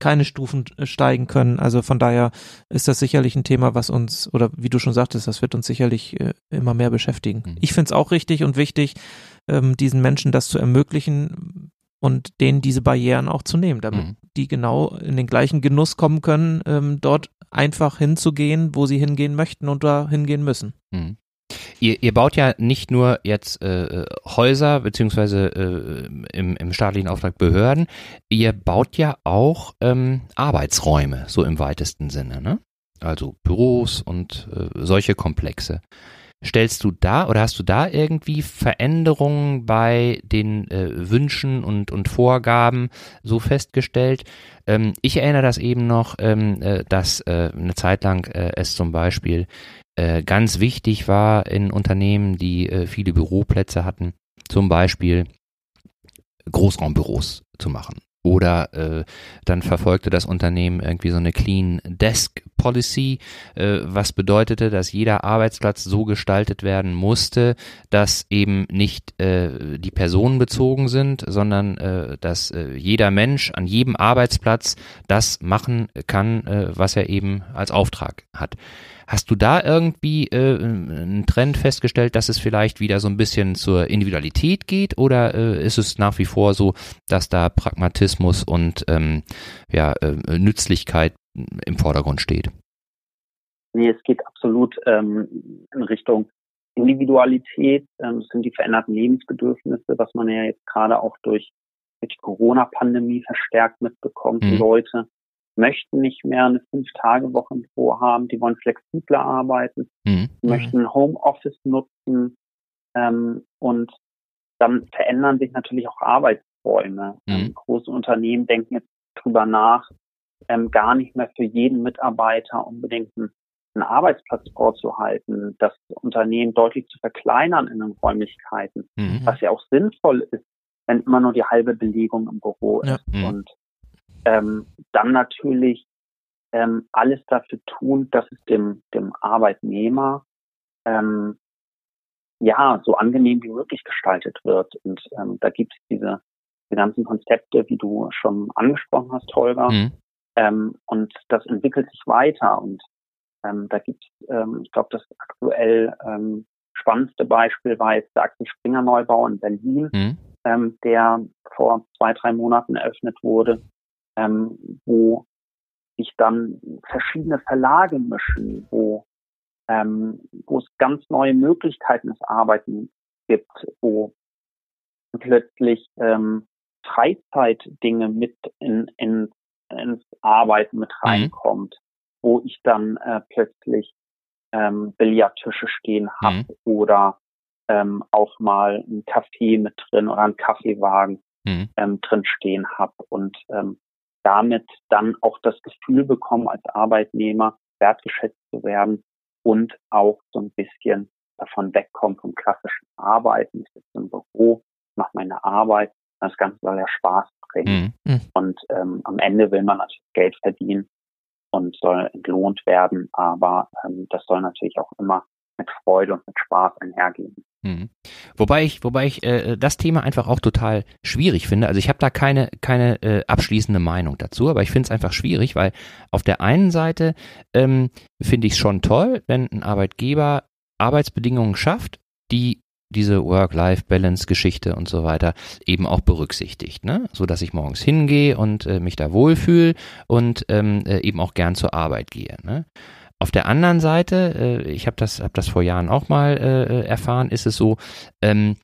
keine Stufen äh, steigen können. Also von daher ist das sicherlich ein Thema, was uns, oder wie du schon sagtest, das wird uns sicherlich äh, immer mehr beschäftigen. Mhm. Ich finde es auch richtig und wichtig, ähm, diesen Menschen das zu ermöglichen und denen diese Barrieren auch zu nehmen, damit mhm. die genau in den gleichen Genuss kommen können, ähm, dort einfach hinzugehen, wo sie hingehen möchten und da hingehen müssen. Mhm. Ihr, ihr baut ja nicht nur jetzt äh, Häuser beziehungsweise äh, im, im staatlichen Auftrag Behörden, ihr baut ja auch ähm, Arbeitsräume, so im weitesten Sinne, ne? Also Büros und äh, solche Komplexe. Stellst du da oder hast du da irgendwie Veränderungen bei den äh, Wünschen und, und Vorgaben so festgestellt? Ähm, ich erinnere das eben noch, ähm, äh, dass äh, eine Zeit lang äh, es zum Beispiel äh, ganz wichtig war in Unternehmen, die äh, viele Büroplätze hatten, zum Beispiel Großraumbüros zu machen. Oder äh, dann verfolgte das Unternehmen irgendwie so eine Clean Desk Policy, äh, was bedeutete, dass jeder Arbeitsplatz so gestaltet werden musste, dass eben nicht äh, die Personen bezogen sind, sondern äh, dass äh, jeder Mensch an jedem Arbeitsplatz das machen kann, äh, was er eben als Auftrag hat. Hast du da irgendwie äh, einen Trend festgestellt, dass es vielleicht wieder so ein bisschen zur Individualität geht oder äh, ist es nach wie vor so, dass da Pragmatismus und ähm, ja, äh, Nützlichkeit im Vordergrund steht? Nee, es geht absolut ähm, in Richtung Individualität, ähm, sind die veränderten Lebensbedürfnisse, was man ja jetzt gerade auch durch, durch die Corona-Pandemie verstärkt mitbekommt. Mhm. Die Leute möchten nicht mehr eine Fünf-Tage-Woche im Büro haben, die wollen flexibler arbeiten, mhm. möchten Homeoffice nutzen ähm, und dann verändern sich natürlich auch Arbeitsräume. Mhm. Ähm, große Unternehmen denken jetzt drüber nach, ähm, gar nicht mehr für jeden Mitarbeiter unbedingt einen, einen Arbeitsplatz vorzuhalten, das Unternehmen deutlich zu verkleinern in den Räumlichkeiten, mhm. was ja auch sinnvoll ist, wenn immer nur die halbe Belegung im Büro ja. ist. Mhm. Und ähm, dann natürlich ähm, alles dafür tun, dass es dem, dem Arbeitnehmer ähm, ja so angenehm wie möglich gestaltet wird. Und ähm, da gibt es diese, diese ganzen Konzepte, wie du schon angesprochen hast, Holger. Mhm. Ähm, und das entwickelt sich weiter. Und ähm, da gibt es, ähm, ich glaube, das aktuell ähm, spannendste Beispiel war jetzt der Axel Springer Neubau in Berlin, mhm. ähm, der vor zwei, drei Monaten eröffnet wurde, ähm, wo sich dann verschiedene Verlage mischen, wo, ähm, wo es ganz neue Möglichkeiten des Arbeiten gibt, wo plötzlich ähm, Freizeitdinge mit in, in, ins Arbeiten mit mhm. reinkommt, mhm. wo ich dann äh, plötzlich ähm, Billardtische stehen habe mhm. oder ähm, auch mal ein Café mit drin oder einen Kaffeewagen mhm. ähm, drin stehen habe und ähm, damit dann auch das Gefühl bekommen als Arbeitnehmer, wertgeschätzt zu werden und auch so ein bisschen davon wegkommen vom klassischen Arbeiten. Ich sitze im Büro, mache meine Arbeit. Das Ganze soll ja Spaß bringen. Mhm. mhm. Und ähm, am Ende will man natürlich Geld verdienen und soll entlohnt werden, aber ähm, das soll natürlich auch immer mit Freude und mit Spaß einhergehen. Mhm. Wobei ich, wobei ich äh, das Thema einfach auch total schwierig finde. Also ich habe da keine keine äh, abschließende Meinung dazu, aber ich finde es einfach schwierig, weil auf der einen Seite ähm, finde ich es schon toll, wenn ein Arbeitgeber Arbeitsbedingungen schafft, die diese Work-Life-Balance-Geschichte und so weiter eben auch berücksichtigt, ne? so dass ich morgens hingehe und äh, mich da wohlfühle und ähm, äh, eben auch gern zur Arbeit gehe. Ne? Auf der anderen Seite, äh, ich habe das, hab das vor Jahren auch mal äh, äh, erfahren, ist es so, ähm,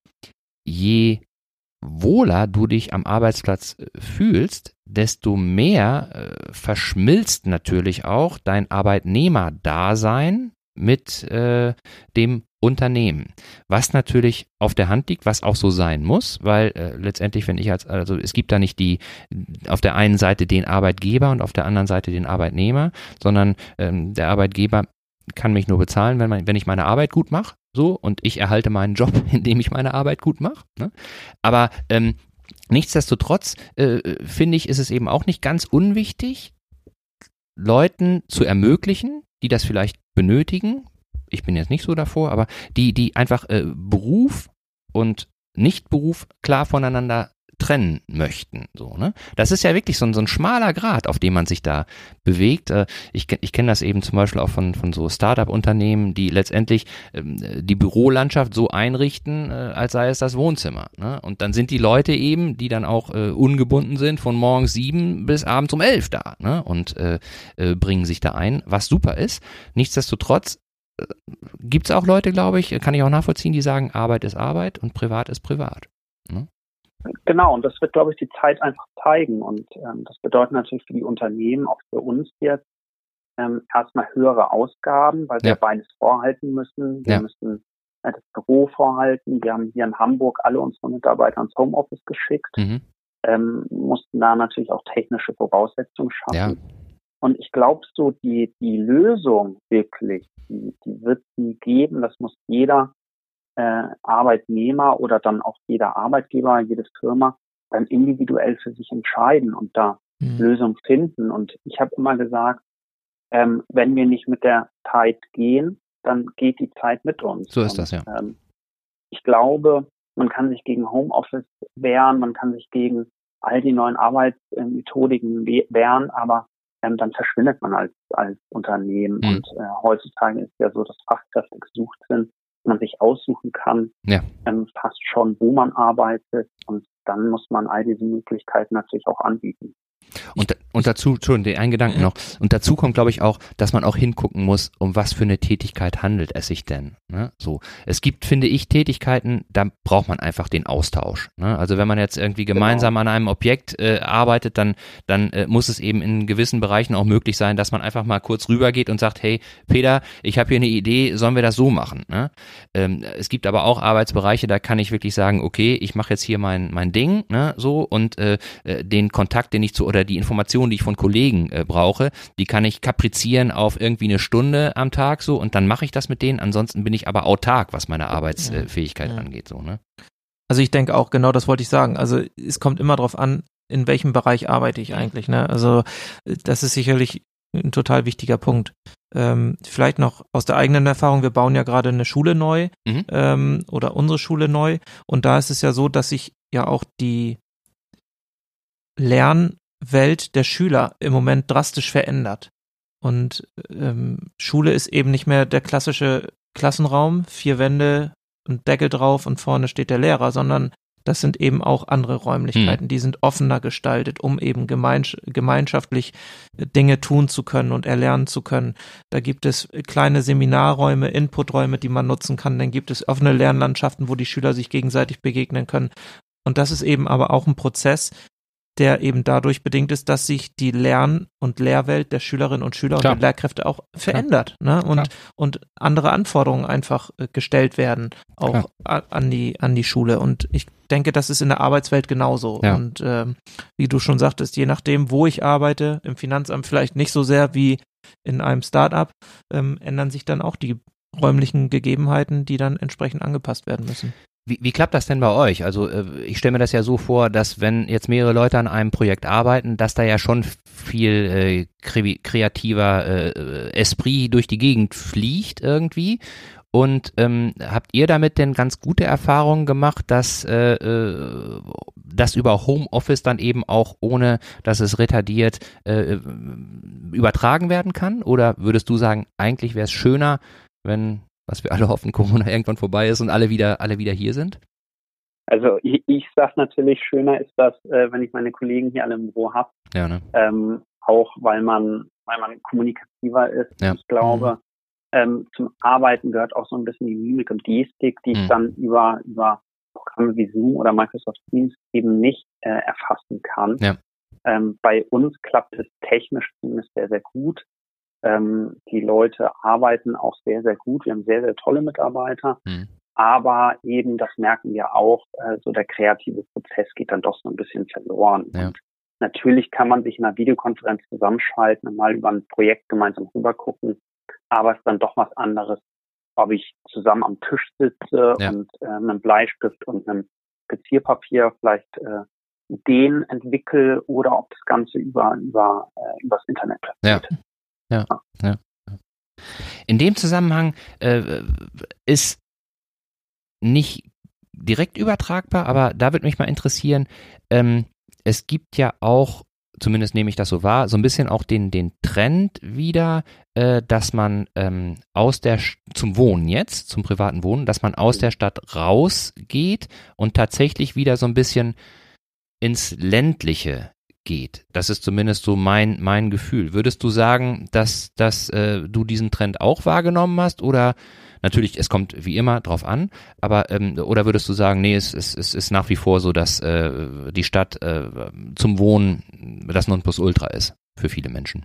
je wohler du dich am Arbeitsplatz äh, fühlst, desto mehr verschmilzt natürlich auch dein Arbeitnehmerdasein mit äh, dem Unternehmen. Was natürlich auf der Hand liegt, was auch so sein muss, weil äh, letztendlich, wenn ich als, also es gibt da nicht die, auf der einen Seite den Arbeitgeber und auf der anderen Seite den Arbeitnehmer, sondern ähm, der Arbeitgeber kann mich nur bezahlen, wenn, man, wenn ich meine Arbeit gut mache, so, und ich erhalte meinen Job, indem ich meine Arbeit gut mache. Ne? Aber ähm, nichtsdestotrotz äh, finde ich, ist es eben auch nicht ganz unwichtig, Leuten zu ermöglichen, die das vielleicht benötigen, ich bin jetzt nicht so davor, aber die, die einfach äh, Beruf und Nicht-Beruf klar voneinander trennen möchten. So, ne? Das ist ja wirklich so ein, so ein schmaler Grad, auf dem man sich da bewegt. Äh, ich, ich kenne das eben zum Beispiel auch von, von so Startup-Unternehmen, die letztendlich ähm, die Bürolandschaft so einrichten, äh, als sei es das Wohnzimmer. Ne? Und dann sind die Leute eben, die dann auch äh, ungebunden sind, von morgens sieben bis abends um elf da ne? und äh, äh, bringen sich da ein, was super ist. Nichtsdestotrotz gibt es auch Leute, glaube ich, kann ich auch nachvollziehen, die sagen, Arbeit ist Arbeit und privat ist privat. Ne? Genau, und das wird, glaube ich, die Zeit einfach zeigen. Und ähm, das bedeutet natürlich für die Unternehmen, auch für uns jetzt, ähm, erstmal höhere Ausgaben, weil wir ja. beides vorhalten müssen. Wir ja. müssen äh, das Büro vorhalten. Wir haben hier in Hamburg alle unsere Mitarbeiter ins Homeoffice geschickt. Mhm. Ähm, mussten da natürlich auch technische Voraussetzungen schaffen. Ja. Und ich glaube so, die, die Lösung wirklich, die, die wird sie geben. Das muss jeder äh, Arbeitnehmer oder dann auch jeder Arbeitgeber, jede Firma dann individuell für sich entscheiden und da mhm. Lösungen finden. Und ich habe immer gesagt, ähm, wenn wir nicht mit der Zeit gehen, dann geht die Zeit mit uns. So ist das, ja. ähm, ich glaube, man kann sich gegen Homeoffice wehren, man kann sich gegen all die neuen Arbeitsmethodiken wehren, aber ähm, dann verschwindet man als, als Unternehmen. Mhm. Und äh, heutzutage ist ja so, dass Fachkräfte gesucht sind, man sich aussuchen kann, ja. ähm, fast schon, wo man arbeitet. Und dann muss man all diese Möglichkeiten natürlich auch anbieten. Und, und dazu, Entschuldigung, ein Gedanken noch. Und dazu kommt, glaube ich, auch, dass man auch hingucken muss, um was für eine Tätigkeit handelt es sich denn. Ne? So, es gibt, finde ich, Tätigkeiten, da braucht man einfach den Austausch. Ne? Also wenn man jetzt irgendwie genau. gemeinsam genau. an einem Objekt äh, arbeitet, dann, dann äh, muss es eben in gewissen Bereichen auch möglich sein, dass man einfach mal kurz rübergeht und sagt, hey, Peter, ich habe hier eine Idee, sollen wir das so machen? Ne? Ähm, es gibt aber auch Arbeitsbereiche, da kann ich wirklich sagen, okay, ich mache jetzt hier mein, mein Ding, ne, so und äh, äh den Kontakt, den ich zu oder die Informationen, die ich von Kollegen äh, brauche, die kann ich kaprizieren auf irgendwie eine Stunde am Tag so und dann mache ich das mit denen. Ansonsten bin ich aber autark, was meine Arbeitsfähigkeit ja. angeht, so, ne? Also ich denke auch, genau das wollte ich sagen. Also es kommt immer darauf an, in welchem Bereich arbeite ich eigentlich, ne? Also das ist sicherlich ein total wichtiger Punkt. Ähm, vielleicht noch aus der eigenen Erfahrung, wir bauen ja gerade eine Schule neu mhm. ähm, oder unsere Schule neu und da ist es ja so, dass sich ja auch die Lern- Welt der Schüler im Moment drastisch verändert. Und ähm, Schule ist eben nicht mehr der klassische Klassenraum, vier Wände und Deckel drauf und vorne steht der Lehrer, sondern das sind eben auch andere Räumlichkeiten, hm. die sind offener gestaltet, um eben gemeinsch gemeinschaftlich Dinge tun zu können und erlernen zu können. Da gibt es kleine Seminarräume, Inputräume, die man nutzen kann. Dann gibt es offene Lernlandschaften, wo die Schüler sich gegenseitig begegnen können. Und das ist eben aber auch ein Prozess, der eben dadurch bedingt ist, dass sich die Lern- und Lehrwelt der Schülerinnen und Schüler Klar. und der Lehrkräfte auch verändert ne? und, und andere Anforderungen einfach äh, gestellt werden, auch an die, an die Schule. Und ich denke, das ist in der Arbeitswelt genauso. Ja. Und ähm, wie du schon sagtest, je nachdem, wo ich arbeite, im Finanzamt vielleicht nicht so sehr wie in einem Startup ähm, ändern sich dann auch die räumlichen Gegebenheiten, die dann entsprechend angepasst werden müssen. Wie, wie klappt das denn bei euch? Also äh, ich stelle mir das ja so vor, dass wenn jetzt mehrere Leute an einem Projekt arbeiten, dass da ja schon viel äh, kreativer äh, Esprit durch die Gegend fliegt irgendwie. Und ähm, habt ihr damit denn ganz gute Erfahrungen gemacht, dass äh, äh, das über Homeoffice dann eben auch ohne, dass es retardiert, äh, übertragen werden kann? Oder würdest du sagen, eigentlich wäre es schöner, wenn, was wir alle hoffen, Corona irgendwann vorbei ist und alle wieder, alle wieder hier sind? Also ich, ich sage natürlich, schöner ist das, äh, wenn ich meine Kollegen hier alle im Büro habe. Ja, ne? ähm, auch weil man, weil man kommunikativer ist. Ja. Ich glaube, mhm. ähm, zum Arbeiten gehört auch so ein bisschen die Mimik und Gestik, die mhm. ich dann über, über Programme wie Zoom oder Microsoft Teams eben nicht äh, erfassen kann. Ja. Ähm, bei uns klappt es technisch zumindest sehr, sehr gut. Ähm, die Leute arbeiten auch sehr, sehr gut. Wir haben sehr, sehr tolle Mitarbeiter. Mhm. Aber eben, das merken wir auch, äh, so der kreative Prozess geht dann doch so ein bisschen verloren. Ja. Und natürlich kann man sich in einer Videokonferenz zusammenschalten und mal über ein Projekt gemeinsam rübergucken. Aber es ist dann doch was anderes, ob ich zusammen am Tisch sitze ja. und äh, einem Bleistift und einem Skizzierpapier vielleicht äh, Ideen entwickle oder ob das Ganze über über äh, übers Internet passiert. Ja. Ja, ja. In dem Zusammenhang äh, ist nicht direkt übertragbar, aber da würde mich mal interessieren, ähm, es gibt ja auch, zumindest nehme ich das so wahr, so ein bisschen auch den, den Trend wieder, äh, dass man ähm, aus der, zum Wohnen jetzt, zum privaten Wohnen, dass man aus der Stadt rausgeht und tatsächlich wieder so ein bisschen ins ländliche geht. Das ist zumindest so mein, mein Gefühl. Würdest du sagen, dass, dass äh, du diesen Trend auch wahrgenommen hast oder natürlich, es kommt wie immer drauf an, aber ähm, oder würdest du sagen, nee, es, es, es ist nach wie vor so, dass äh, die Stadt äh, zum Wohnen das Nonplusultra ist für viele Menschen?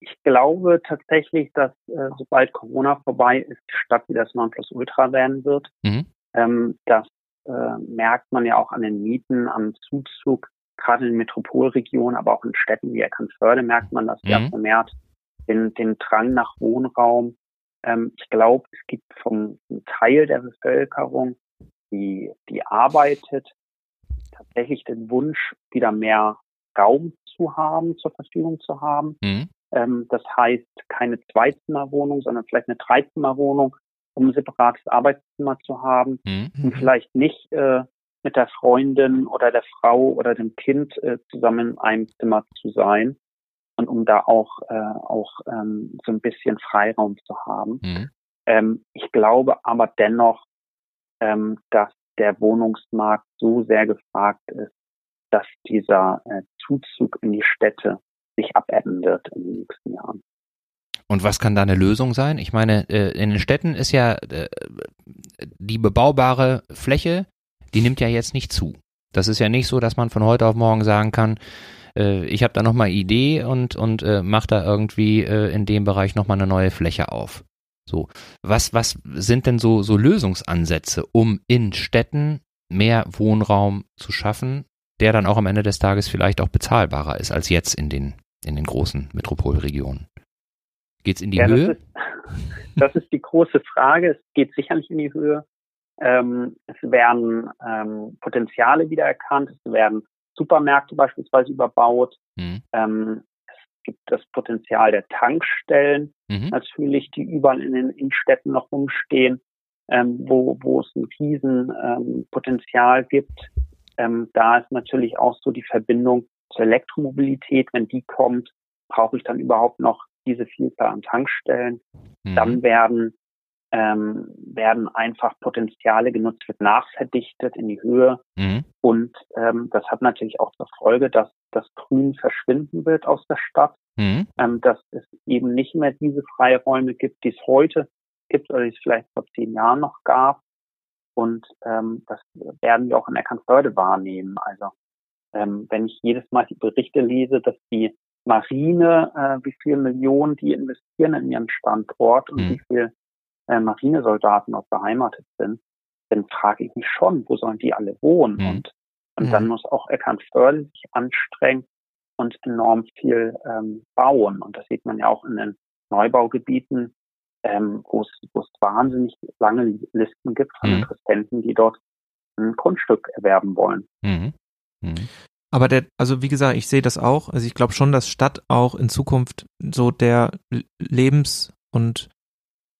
Ich glaube tatsächlich, dass äh, sobald Corona vorbei ist, die Stadt wieder das Nonplusultra werden wird. Mhm. Ähm, das äh, merkt man ja auch an den Mieten, am Zuzug gerade in Metropolregionen, aber auch in Städten wie Eckernförde merkt man das mhm. ja vermehrt, den, den Drang nach Wohnraum. Ähm, ich glaube, es gibt vom Teil der Bevölkerung, die, die arbeitet, tatsächlich den Wunsch, wieder mehr Raum zu haben, zur Verfügung zu haben. Mhm. Ähm, das heißt, keine Zweizimmerwohnung, sondern vielleicht eine Dreizimmerwohnung, um ein separates Arbeitszimmer zu haben mhm. und vielleicht nicht äh, mit der Freundin oder der Frau oder dem Kind äh, zusammen in einem Zimmer zu sein und um da auch äh, auch ähm, so ein bisschen Freiraum zu haben. Mhm. Ähm, ich glaube aber dennoch, ähm, dass der Wohnungsmarkt so sehr gefragt ist, dass dieser äh, Zuzug in die Städte sich abebben wird in den nächsten Jahren. Und was kann da eine Lösung sein? Ich meine, äh, in den Städten ist ja äh, die bebaubare Fläche die nimmt ja jetzt nicht zu. Das ist ja nicht so, dass man von heute auf morgen sagen kann, äh, ich habe da nochmal Idee und, und äh, mache da irgendwie äh, in dem Bereich nochmal eine neue Fläche auf. So, was, was sind denn so, so Lösungsansätze, um in Städten mehr Wohnraum zu schaffen, der dann auch am Ende des Tages vielleicht auch bezahlbarer ist als jetzt in den, in den großen Metropolregionen? Geht's in die ja, Höhe? Das ist, das ist die große Frage. Es geht sicherlich in die Höhe. Ähm, es werden ähm, Potenziale wiedererkannt, es werden Supermärkte beispielsweise überbaut. Mhm. Ähm, es gibt das Potenzial der Tankstellen, mhm. natürlich, die überall in den Innenstädten noch rumstehen, ähm, wo, wo es ein Riesenpotenzial ähm, gibt. Ähm, da ist natürlich auch so die Verbindung zur Elektromobilität. Wenn die kommt, brauche ich dann überhaupt noch diese Vielzahl an Tankstellen. Mhm. Dann werden ähm, werden einfach Potenziale genutzt, wird nachverdichtet in die Höhe. Mhm. Und ähm, das hat natürlich auch zur Folge, dass das Grün verschwinden wird aus der Stadt, mhm. ähm, dass es eben nicht mehr diese Freiräume gibt, die es heute gibt oder die es vielleicht vor zehn Jahren noch gab. Und ähm, das werden wir auch in Eckernförde wahrnehmen. Also ähm, wenn ich jedes Mal die Berichte lese, dass die Marine, äh, wie viele Millionen die investieren in ihren Standort und mhm. wie viel äh, Marinesoldaten auch beheimatet sind, dann frage ich mich schon, wo sollen die alle wohnen? Mhm. Und, und mhm. dann muss auch Eckernförde sich anstrengen und enorm viel ähm, bauen. Und das sieht man ja auch in den Neubaugebieten, ähm, wo es wahnsinnig lange Listen gibt von mhm. Interessenten, die dort ein Grundstück erwerben wollen. Mhm. Mhm. Aber der, also wie gesagt, ich sehe das auch. Also ich glaube schon, dass Stadt auch in Zukunft so der Lebens- und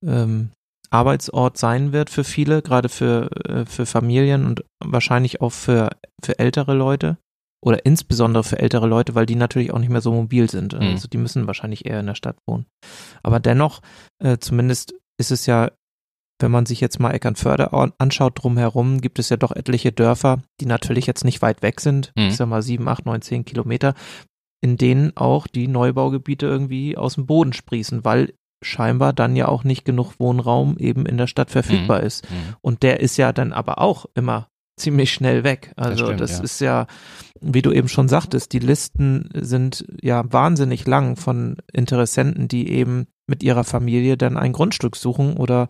ähm, Arbeitsort sein wird für viele, gerade für, äh, für Familien und wahrscheinlich auch für, für ältere Leute oder insbesondere für ältere Leute, weil die natürlich auch nicht mehr so mobil sind. Mhm. Also die müssen wahrscheinlich eher in der Stadt wohnen. Aber dennoch, äh, zumindest ist es ja, wenn man sich jetzt mal Eckernförde anschaut, drumherum gibt es ja doch etliche Dörfer, die natürlich jetzt nicht weit weg sind, mhm. ich sag mal sieben, acht, neun, zehn Kilometer, in denen auch die Neubaugebiete irgendwie aus dem Boden sprießen, weil scheinbar dann ja auch nicht genug Wohnraum eben in der Stadt verfügbar mhm. ist. Mhm. Und der ist ja dann aber auch immer ziemlich schnell weg. Also das, stimmt, das ja. ist ja, wie du eben schon sagtest, die Listen sind ja wahnsinnig lang von Interessenten, die eben mit ihrer Familie dann ein Grundstück suchen oder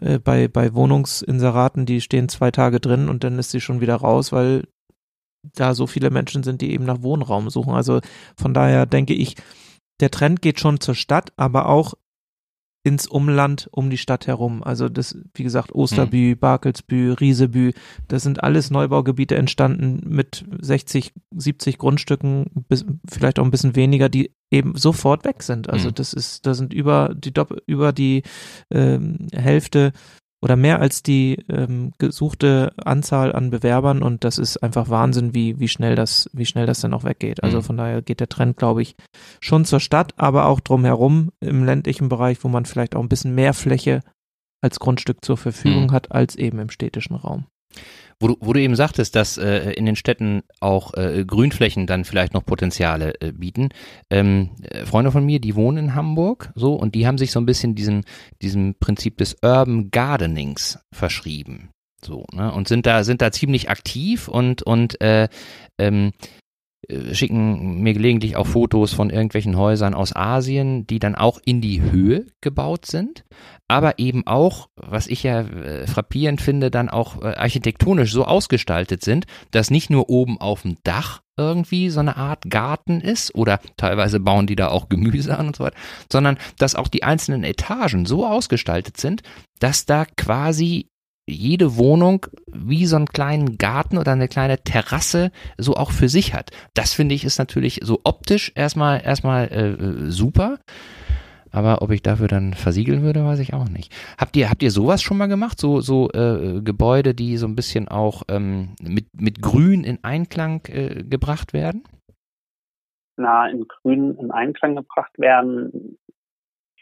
äh, bei, bei Wohnungsinseraten, die stehen zwei Tage drin und dann ist sie schon wieder raus, weil da so viele Menschen sind, die eben nach Wohnraum suchen. Also von daher denke ich, der Trend geht schon zur Stadt, aber auch ins Umland um die Stadt herum. Also das, wie gesagt, Osterbü, hm. Barkelsbü, Riesebü, das sind alles Neubaugebiete entstanden mit 60, 70 Grundstücken, bis, vielleicht auch ein bisschen weniger, die eben sofort weg sind. Also hm. das ist, da sind über die über die ähm, Hälfte oder mehr als die ähm, gesuchte Anzahl an Bewerbern und das ist einfach Wahnsinn, wie, wie schnell das, wie schnell das dann auch weggeht. Also mhm. von daher geht der Trend, glaube ich, schon zur Stadt, aber auch drumherum im ländlichen Bereich, wo man vielleicht auch ein bisschen mehr Fläche als Grundstück zur Verfügung mhm. hat, als eben im städtischen Raum. Wo du, wo du eben sagtest, dass äh, in den Städten auch äh, Grünflächen dann vielleicht noch Potenziale äh, bieten. Ähm, äh, Freunde von mir, die wohnen in Hamburg, so, und die haben sich so ein bisschen diesen, diesem Prinzip des Urban Gardenings verschrieben. So, ne, und sind da, sind da ziemlich aktiv und, und äh, ähm, äh, schicken mir gelegentlich auch Fotos von irgendwelchen Häusern aus Asien, die dann auch in die Höhe gebaut sind, aber eben auch, was ich ja äh, frappierend finde, dann auch äh, architektonisch so ausgestaltet sind, dass nicht nur oben auf dem Dach irgendwie so eine Art Garten ist oder teilweise bauen die da auch Gemüse an und so weiter, sondern dass auch die einzelnen Etagen so ausgestaltet sind, dass da quasi jede Wohnung wie so einen kleinen Garten oder eine kleine Terrasse so auch für sich hat. Das finde ich ist natürlich so optisch erstmal erstmal äh, super. Aber ob ich dafür dann versiegeln würde, weiß ich auch nicht. Habt ihr, habt ihr sowas schon mal gemacht? So, so äh, Gebäude, die so ein bisschen auch ähm, mit, mit Grün in Einklang äh, gebracht werden? Na, in Grün in Einklang gebracht werden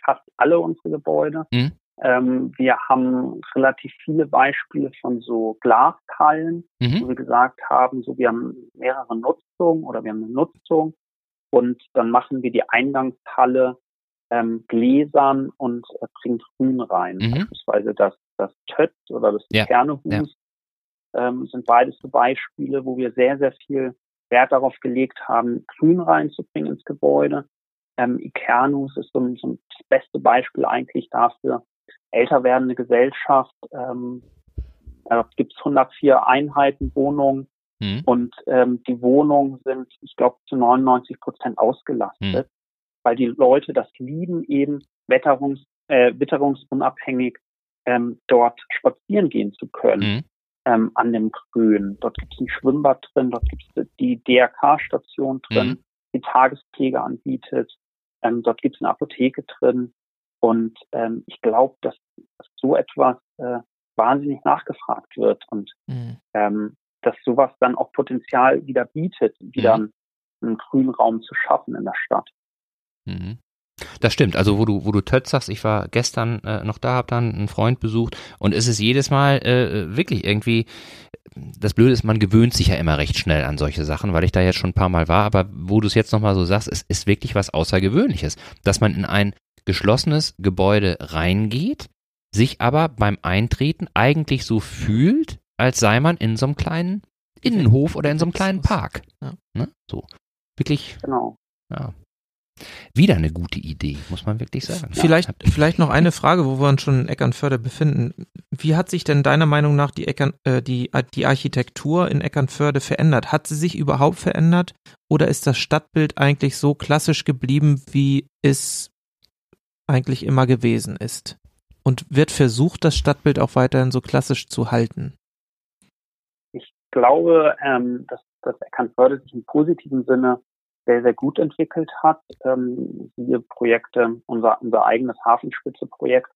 fast alle unsere Gebäude. Mhm. Ähm, wir haben relativ viele Beispiele von so Glashallen, mhm. wo wir gesagt haben, so wir haben mehrere Nutzungen oder wir haben eine Nutzung und dann machen wir die Eingangshalle ähm, gläsern und äh, bringen Grün rein. Mhm. Beispielsweise das, das Tött oder das ja. Kernehus ja. ähm, sind beides so Beispiele, wo wir sehr, sehr viel Wert darauf gelegt haben, Grün reinzubringen ins Gebäude. Ähm, Ikernus ist so, so das beste Beispiel eigentlich dafür, älter werdende Gesellschaft. Ähm, da gibt es 104 Einheiten Wohnungen mhm. und ähm, die Wohnungen sind, ich glaube, zu 99 Prozent ausgelastet, mhm. weil die Leute das lieben, eben wetterungs, äh, witterungsunabhängig ähm, dort spazieren gehen zu können. Mhm. Ähm, an dem Grün. Dort gibt es ein Schwimmbad drin, dort gibt es die DRK-Station drin, mhm. die Tagespflege anbietet. Ähm, dort gibt es eine Apotheke drin. Und ähm, ich glaube, dass, dass so etwas äh, wahnsinnig nachgefragt wird und mhm. ähm, dass sowas dann auch Potenzial wieder bietet, wieder mhm. einen grünen Raum zu schaffen in der Stadt. Mhm. Das stimmt. Also wo du wo du Tötz sagst, ich war gestern äh, noch da, habe dann einen Freund besucht und es ist jedes Mal äh, wirklich irgendwie. Das Blöde ist, man gewöhnt sich ja immer recht schnell an solche Sachen, weil ich da jetzt schon ein paar Mal war. Aber wo du es jetzt noch mal so sagst, es ist wirklich was Außergewöhnliches, dass man in ein geschlossenes Gebäude reingeht, sich aber beim Eintreten eigentlich so fühlt, als sei man in so einem kleinen Innenhof oder in so einem kleinen Park. Ja. Ne? So. Wirklich. Genau. Ja. Wieder eine gute Idee, muss man wirklich sagen. Vielleicht, ja. vielleicht noch eine Frage, wo wir uns schon in Eckernförde befinden. Wie hat sich denn deiner Meinung nach die, Eckern, äh, die, die Architektur in Eckernförde verändert? Hat sie sich überhaupt verändert oder ist das Stadtbild eigentlich so klassisch geblieben, wie es eigentlich immer gewesen ist? Und wird versucht, das Stadtbild auch weiterhin so klassisch zu halten? Ich glaube, ähm, dass, dass Eckernförde sich im positiven Sinne sehr, sehr gut entwickelt hat. Ähm, diese Projekte, unser, unser eigenes Hafenspitze-Projekt,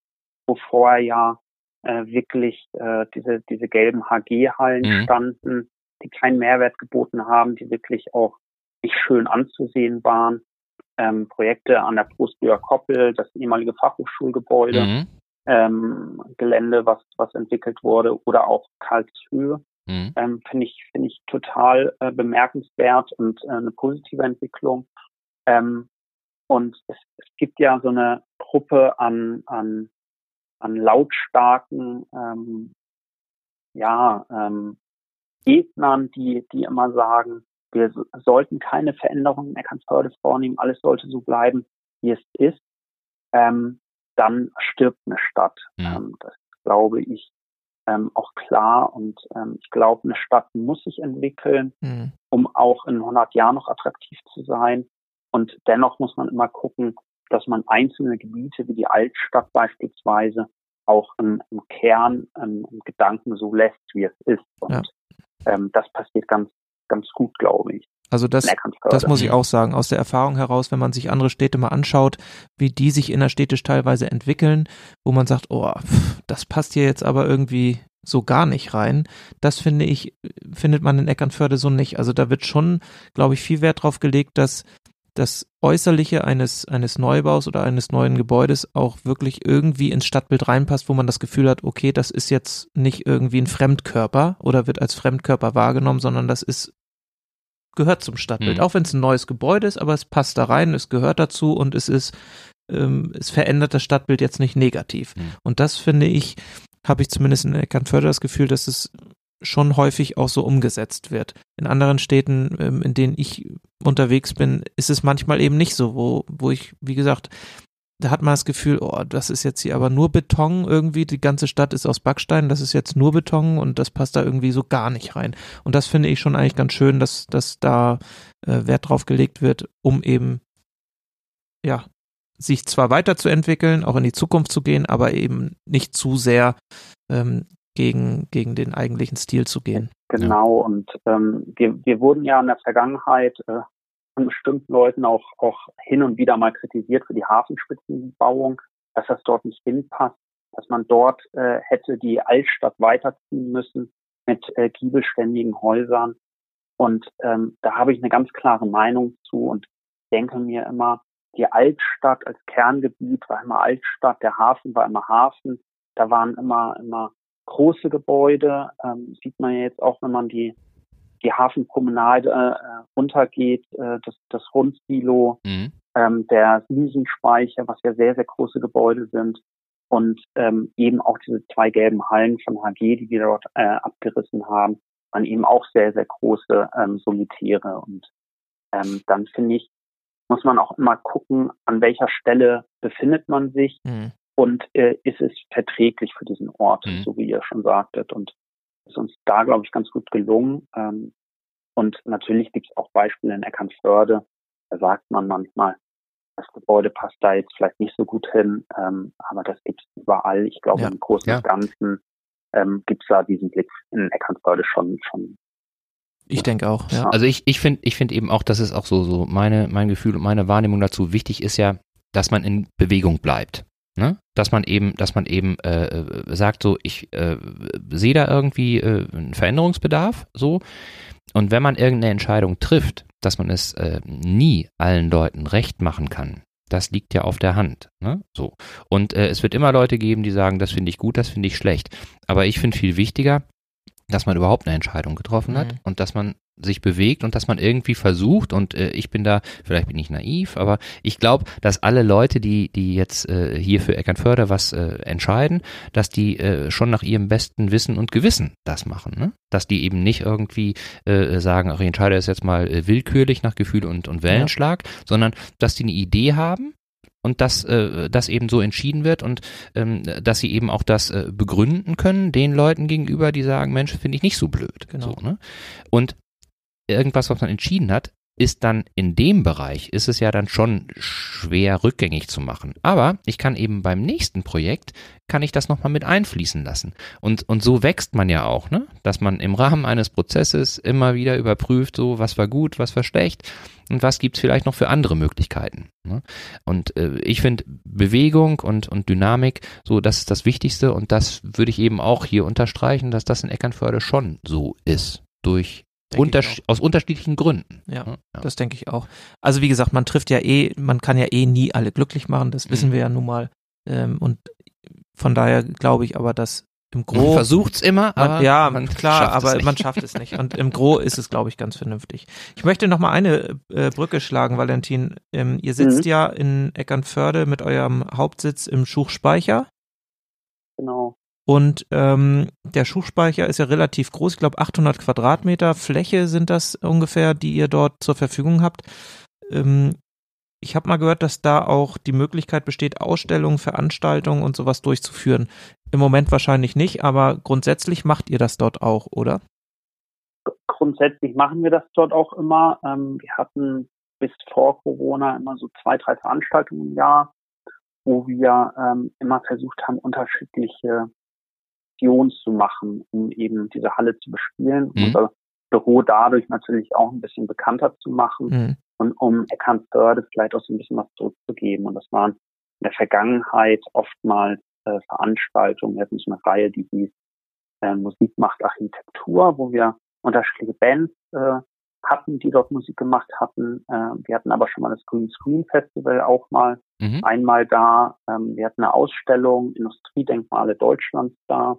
wo vorher ja äh, wirklich äh, diese, diese gelben HG-Hallen mhm. standen, die keinen Mehrwert geboten haben, die wirklich auch nicht schön anzusehen waren. Ähm, Projekte an der Prostbüher Koppel, das ehemalige Fachhochschulgebäude, mhm. ähm, Gelände, was, was entwickelt wurde, oder auch Karlshöhe, Mhm. Ähm, Finde ich, finde ich total äh, bemerkenswert und äh, eine positive Entwicklung. Ähm, und es, es gibt ja so eine Gruppe an, an, an lautstarken, ähm, ja, ähm, Gegnern, die, die immer sagen, wir sollten keine Veränderungen in Eckernförde vornehmen, alles sollte so bleiben, wie es ist, ähm, dann stirbt eine Stadt. Mhm. Ähm, das glaube ich ähm, auch klar. Und ähm, ich glaube, eine Stadt muss sich entwickeln, mhm. um auch in 100 Jahren noch attraktiv zu sein. Und dennoch muss man immer gucken, dass man einzelne Gebiete wie die Altstadt beispielsweise auch im, im Kern ähm, im Gedanken so lässt, wie es ist. Und ja. ähm, das passiert ganz, ganz gut, glaube ich. Also das, das muss ich auch sagen, aus der Erfahrung heraus, wenn man sich andere Städte mal anschaut, wie die sich innerstädtisch teilweise entwickeln, wo man sagt, oh, das passt hier jetzt aber irgendwie so gar nicht rein. Das finde ich, findet man in Eckernförde so nicht. Also da wird schon, glaube ich, viel Wert drauf gelegt, dass das Äußerliche eines, eines Neubaus oder eines neuen Gebäudes auch wirklich irgendwie ins Stadtbild reinpasst, wo man das Gefühl hat, okay, das ist jetzt nicht irgendwie ein Fremdkörper oder wird als Fremdkörper wahrgenommen, sondern das ist gehört zum Stadtbild. Mhm. Auch wenn es ein neues Gebäude ist, aber es passt da rein, es gehört dazu und es ist, ähm, es verändert das Stadtbild jetzt nicht negativ. Mhm. Und das finde ich, habe ich zumindest in Eckernförde das Gefühl, dass es schon häufig auch so umgesetzt wird. In anderen Städten, ähm, in denen ich unterwegs bin, ist es manchmal eben nicht so, wo, wo ich, wie gesagt, da hat man das Gefühl, oh, das ist jetzt hier aber nur Beton irgendwie, die ganze Stadt ist aus Backstein, das ist jetzt nur Beton und das passt da irgendwie so gar nicht rein. Und das finde ich schon eigentlich ganz schön, dass, dass da äh, Wert drauf gelegt wird, um eben, ja, sich zwar weiterzuentwickeln, auch in die Zukunft zu gehen, aber eben nicht zu sehr ähm, gegen, gegen den eigentlichen Stil zu gehen. Genau, und ähm, wir, wir wurden ja in der Vergangenheit äh, von bestimmten Leuten auch, auch hin und wieder mal kritisiert für die Hafenspitzenbauung, dass das dort nicht hinpasst, dass man dort äh, hätte die Altstadt weiterziehen müssen mit äh, giebelständigen Häusern. Und ähm, da habe ich eine ganz klare Meinung zu und denke mir immer, die Altstadt als Kerngebiet war immer Altstadt, der Hafen war immer Hafen, da waren immer, immer große Gebäude, ähm, sieht man ja jetzt auch, wenn man die die Hafenpromenade äh, runtergeht, äh, das, das Rundsilo, mhm. ähm, der Wiesenspeicher, was ja sehr, sehr große Gebäude sind und ähm, eben auch diese zwei gelben Hallen von HG, die wir dort äh, abgerissen haben, waren eben auch sehr, sehr große ähm, Solitäre und ähm, dann finde ich, muss man auch immer gucken, an welcher Stelle befindet man sich mhm. und äh, ist es verträglich für diesen Ort, mhm. so wie ihr schon sagtet. Und ist uns da, glaube ich, ganz gut gelungen. Ähm, und natürlich gibt es auch Beispiele in Eckernförde. Da sagt man manchmal, das Gebäude passt da jetzt vielleicht nicht so gut hin, ähm, aber das gibt es überall. Ich glaube, ja. im Großen und ja. Ganzen ähm, gibt es da diesen Blick in Eckernförde schon, schon ich denke auch, ja. Also ich, ich finde ich finde eben auch, dass es auch so, so meine, mein Gefühl und meine Wahrnehmung dazu wichtig ist ja, dass man in Bewegung bleibt. Ne? Dass man eben, dass man eben äh, sagt, so, ich äh, sehe da irgendwie äh, einen Veränderungsbedarf, so. Und wenn man irgendeine Entscheidung trifft, dass man es äh, nie allen Leuten recht machen kann, das liegt ja auf der Hand. Ne? So. Und äh, es wird immer Leute geben, die sagen, das finde ich gut, das finde ich schlecht. Aber ich finde viel wichtiger, dass man überhaupt eine Entscheidung getroffen hat mhm. und dass man sich bewegt und dass man irgendwie versucht und äh, ich bin da, vielleicht bin ich naiv, aber ich glaube, dass alle Leute, die die jetzt äh, hier für Eckernförde was äh, entscheiden, dass die äh, schon nach ihrem besten Wissen und Gewissen das machen, ne? Dass die eben nicht irgendwie äh, sagen, ach, ich entscheide es jetzt mal äh, willkürlich nach Gefühl und und Wellenschlag, ja. sondern dass die eine Idee haben und dass äh, das eben so entschieden wird und ähm, dass sie eben auch das äh, begründen können den Leuten gegenüber, die sagen, Mensch, finde ich nicht so blöd. Genau. So, ne? Und irgendwas, was man entschieden hat, ist dann in dem Bereich, ist es ja dann schon schwer rückgängig zu machen. Aber ich kann eben beim nächsten Projekt, kann ich das nochmal mit einfließen lassen. Und, und so wächst man ja auch, ne? dass man im Rahmen eines Prozesses immer wieder überprüft, so was war gut, was war schlecht und was gibt's vielleicht noch für andere Möglichkeiten. Ne? Und äh, ich finde Bewegung und, und Dynamik, so das ist das Wichtigste und das würde ich eben auch hier unterstreichen, dass das in Eckernförde schon so ist. Durch Unter aus unterschiedlichen Gründen. Ja, ja, das denke ich auch. Also wie gesagt, man trifft ja eh, man kann ja eh nie alle glücklich machen, das wissen mhm. wir ja nun mal. Ähm, und von daher glaube ich aber, dass im Gro man versucht's immer, aber man, ja, man klar, aber man schafft es nicht. Und im Gro ist es, glaube ich, ganz vernünftig. Ich möchte noch mal eine äh, Brücke schlagen, Valentin. Ähm, ihr sitzt mhm. ja in Eckernförde mit eurem Hauptsitz im Schuchspeicher. Genau. Und ähm, der Schuhspeicher ist ja relativ groß, ich glaube 800 Quadratmeter Fläche sind das ungefähr, die ihr dort zur Verfügung habt. Ähm, ich habe mal gehört, dass da auch die Möglichkeit besteht, Ausstellungen, Veranstaltungen und sowas durchzuführen. Im Moment wahrscheinlich nicht, aber grundsätzlich macht ihr das dort auch, oder? Grundsätzlich machen wir das dort auch immer. Ähm, wir hatten bis vor Corona immer so zwei, drei Veranstaltungen im Jahr, wo wir ähm, immer versucht haben, unterschiedliche Aktions zu machen, um eben diese Halle zu bespielen, mhm. unser Büro dadurch natürlich auch ein bisschen bekannter zu machen mhm. und um Eckernförde vielleicht auch so ein bisschen was zurückzugeben. Und das waren in der Vergangenheit oftmals äh, Veranstaltungen, wir hatten so eine Reihe, die hieß äh, Musik macht Architektur, wo wir unterschiedliche Bands äh, hatten, die dort Musik gemacht hatten. Äh, wir hatten aber schon mal das Green Screen Festival auch mal mhm. einmal da. Ähm, wir hatten eine Ausstellung Industriedenkmale Deutschlands da.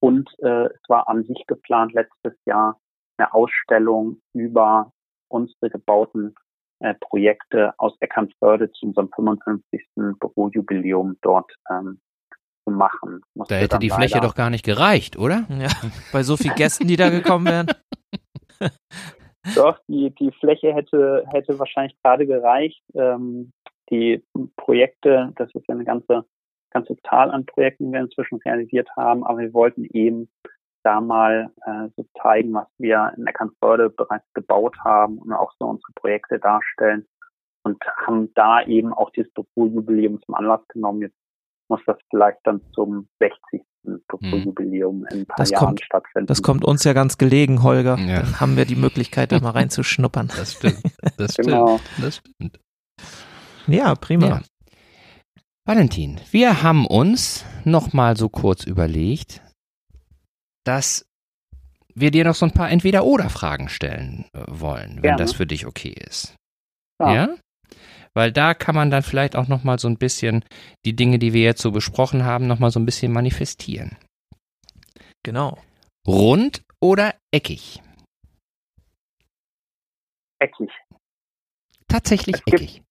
Und äh, es war an sich geplant, letztes Jahr eine Ausstellung über unsere gebauten äh, Projekte aus Eckernförde zu unserem 55. Bürojubiläum dort ähm, zu machen. Musste da hätte die Fläche doch gar nicht gereicht, oder? Ja, bei so vielen Gästen, die da gekommen wären. Doch, die, die Fläche hätte, hätte wahrscheinlich gerade gereicht. Ähm, die Projekte, das ist ja eine ganze ganze Zahl an Projekten, die wir inzwischen realisiert haben, aber wir wollten eben da mal äh, so zeigen, was wir in Eckernförde bereits gebaut haben und auch so unsere Projekte darstellen und haben da eben auch dieses Bürojubiläum zum Anlass genommen. Jetzt muss das vielleicht dann zum 60. Bürojubiläum in ein paar das Jahren kommt, stattfinden. Das kommt uns ja ganz gelegen, Holger. Ja. Dann haben wir die Möglichkeit, da mal reinzuschnuppern. Das stimmt. Das stimmt. Genau. Das stimmt. Ja, prima. Ja. Valentin, wir haben uns noch mal so kurz überlegt, dass wir dir noch so ein paar Entweder-Oder-Fragen stellen äh, wollen, wenn Gerne. das für dich okay ist. Ja. ja? Weil da kann man dann vielleicht auch noch mal so ein bisschen die Dinge, die wir jetzt so besprochen haben, noch mal so ein bisschen manifestieren. Genau. Rund oder eckig? Eckig. Tatsächlich eckig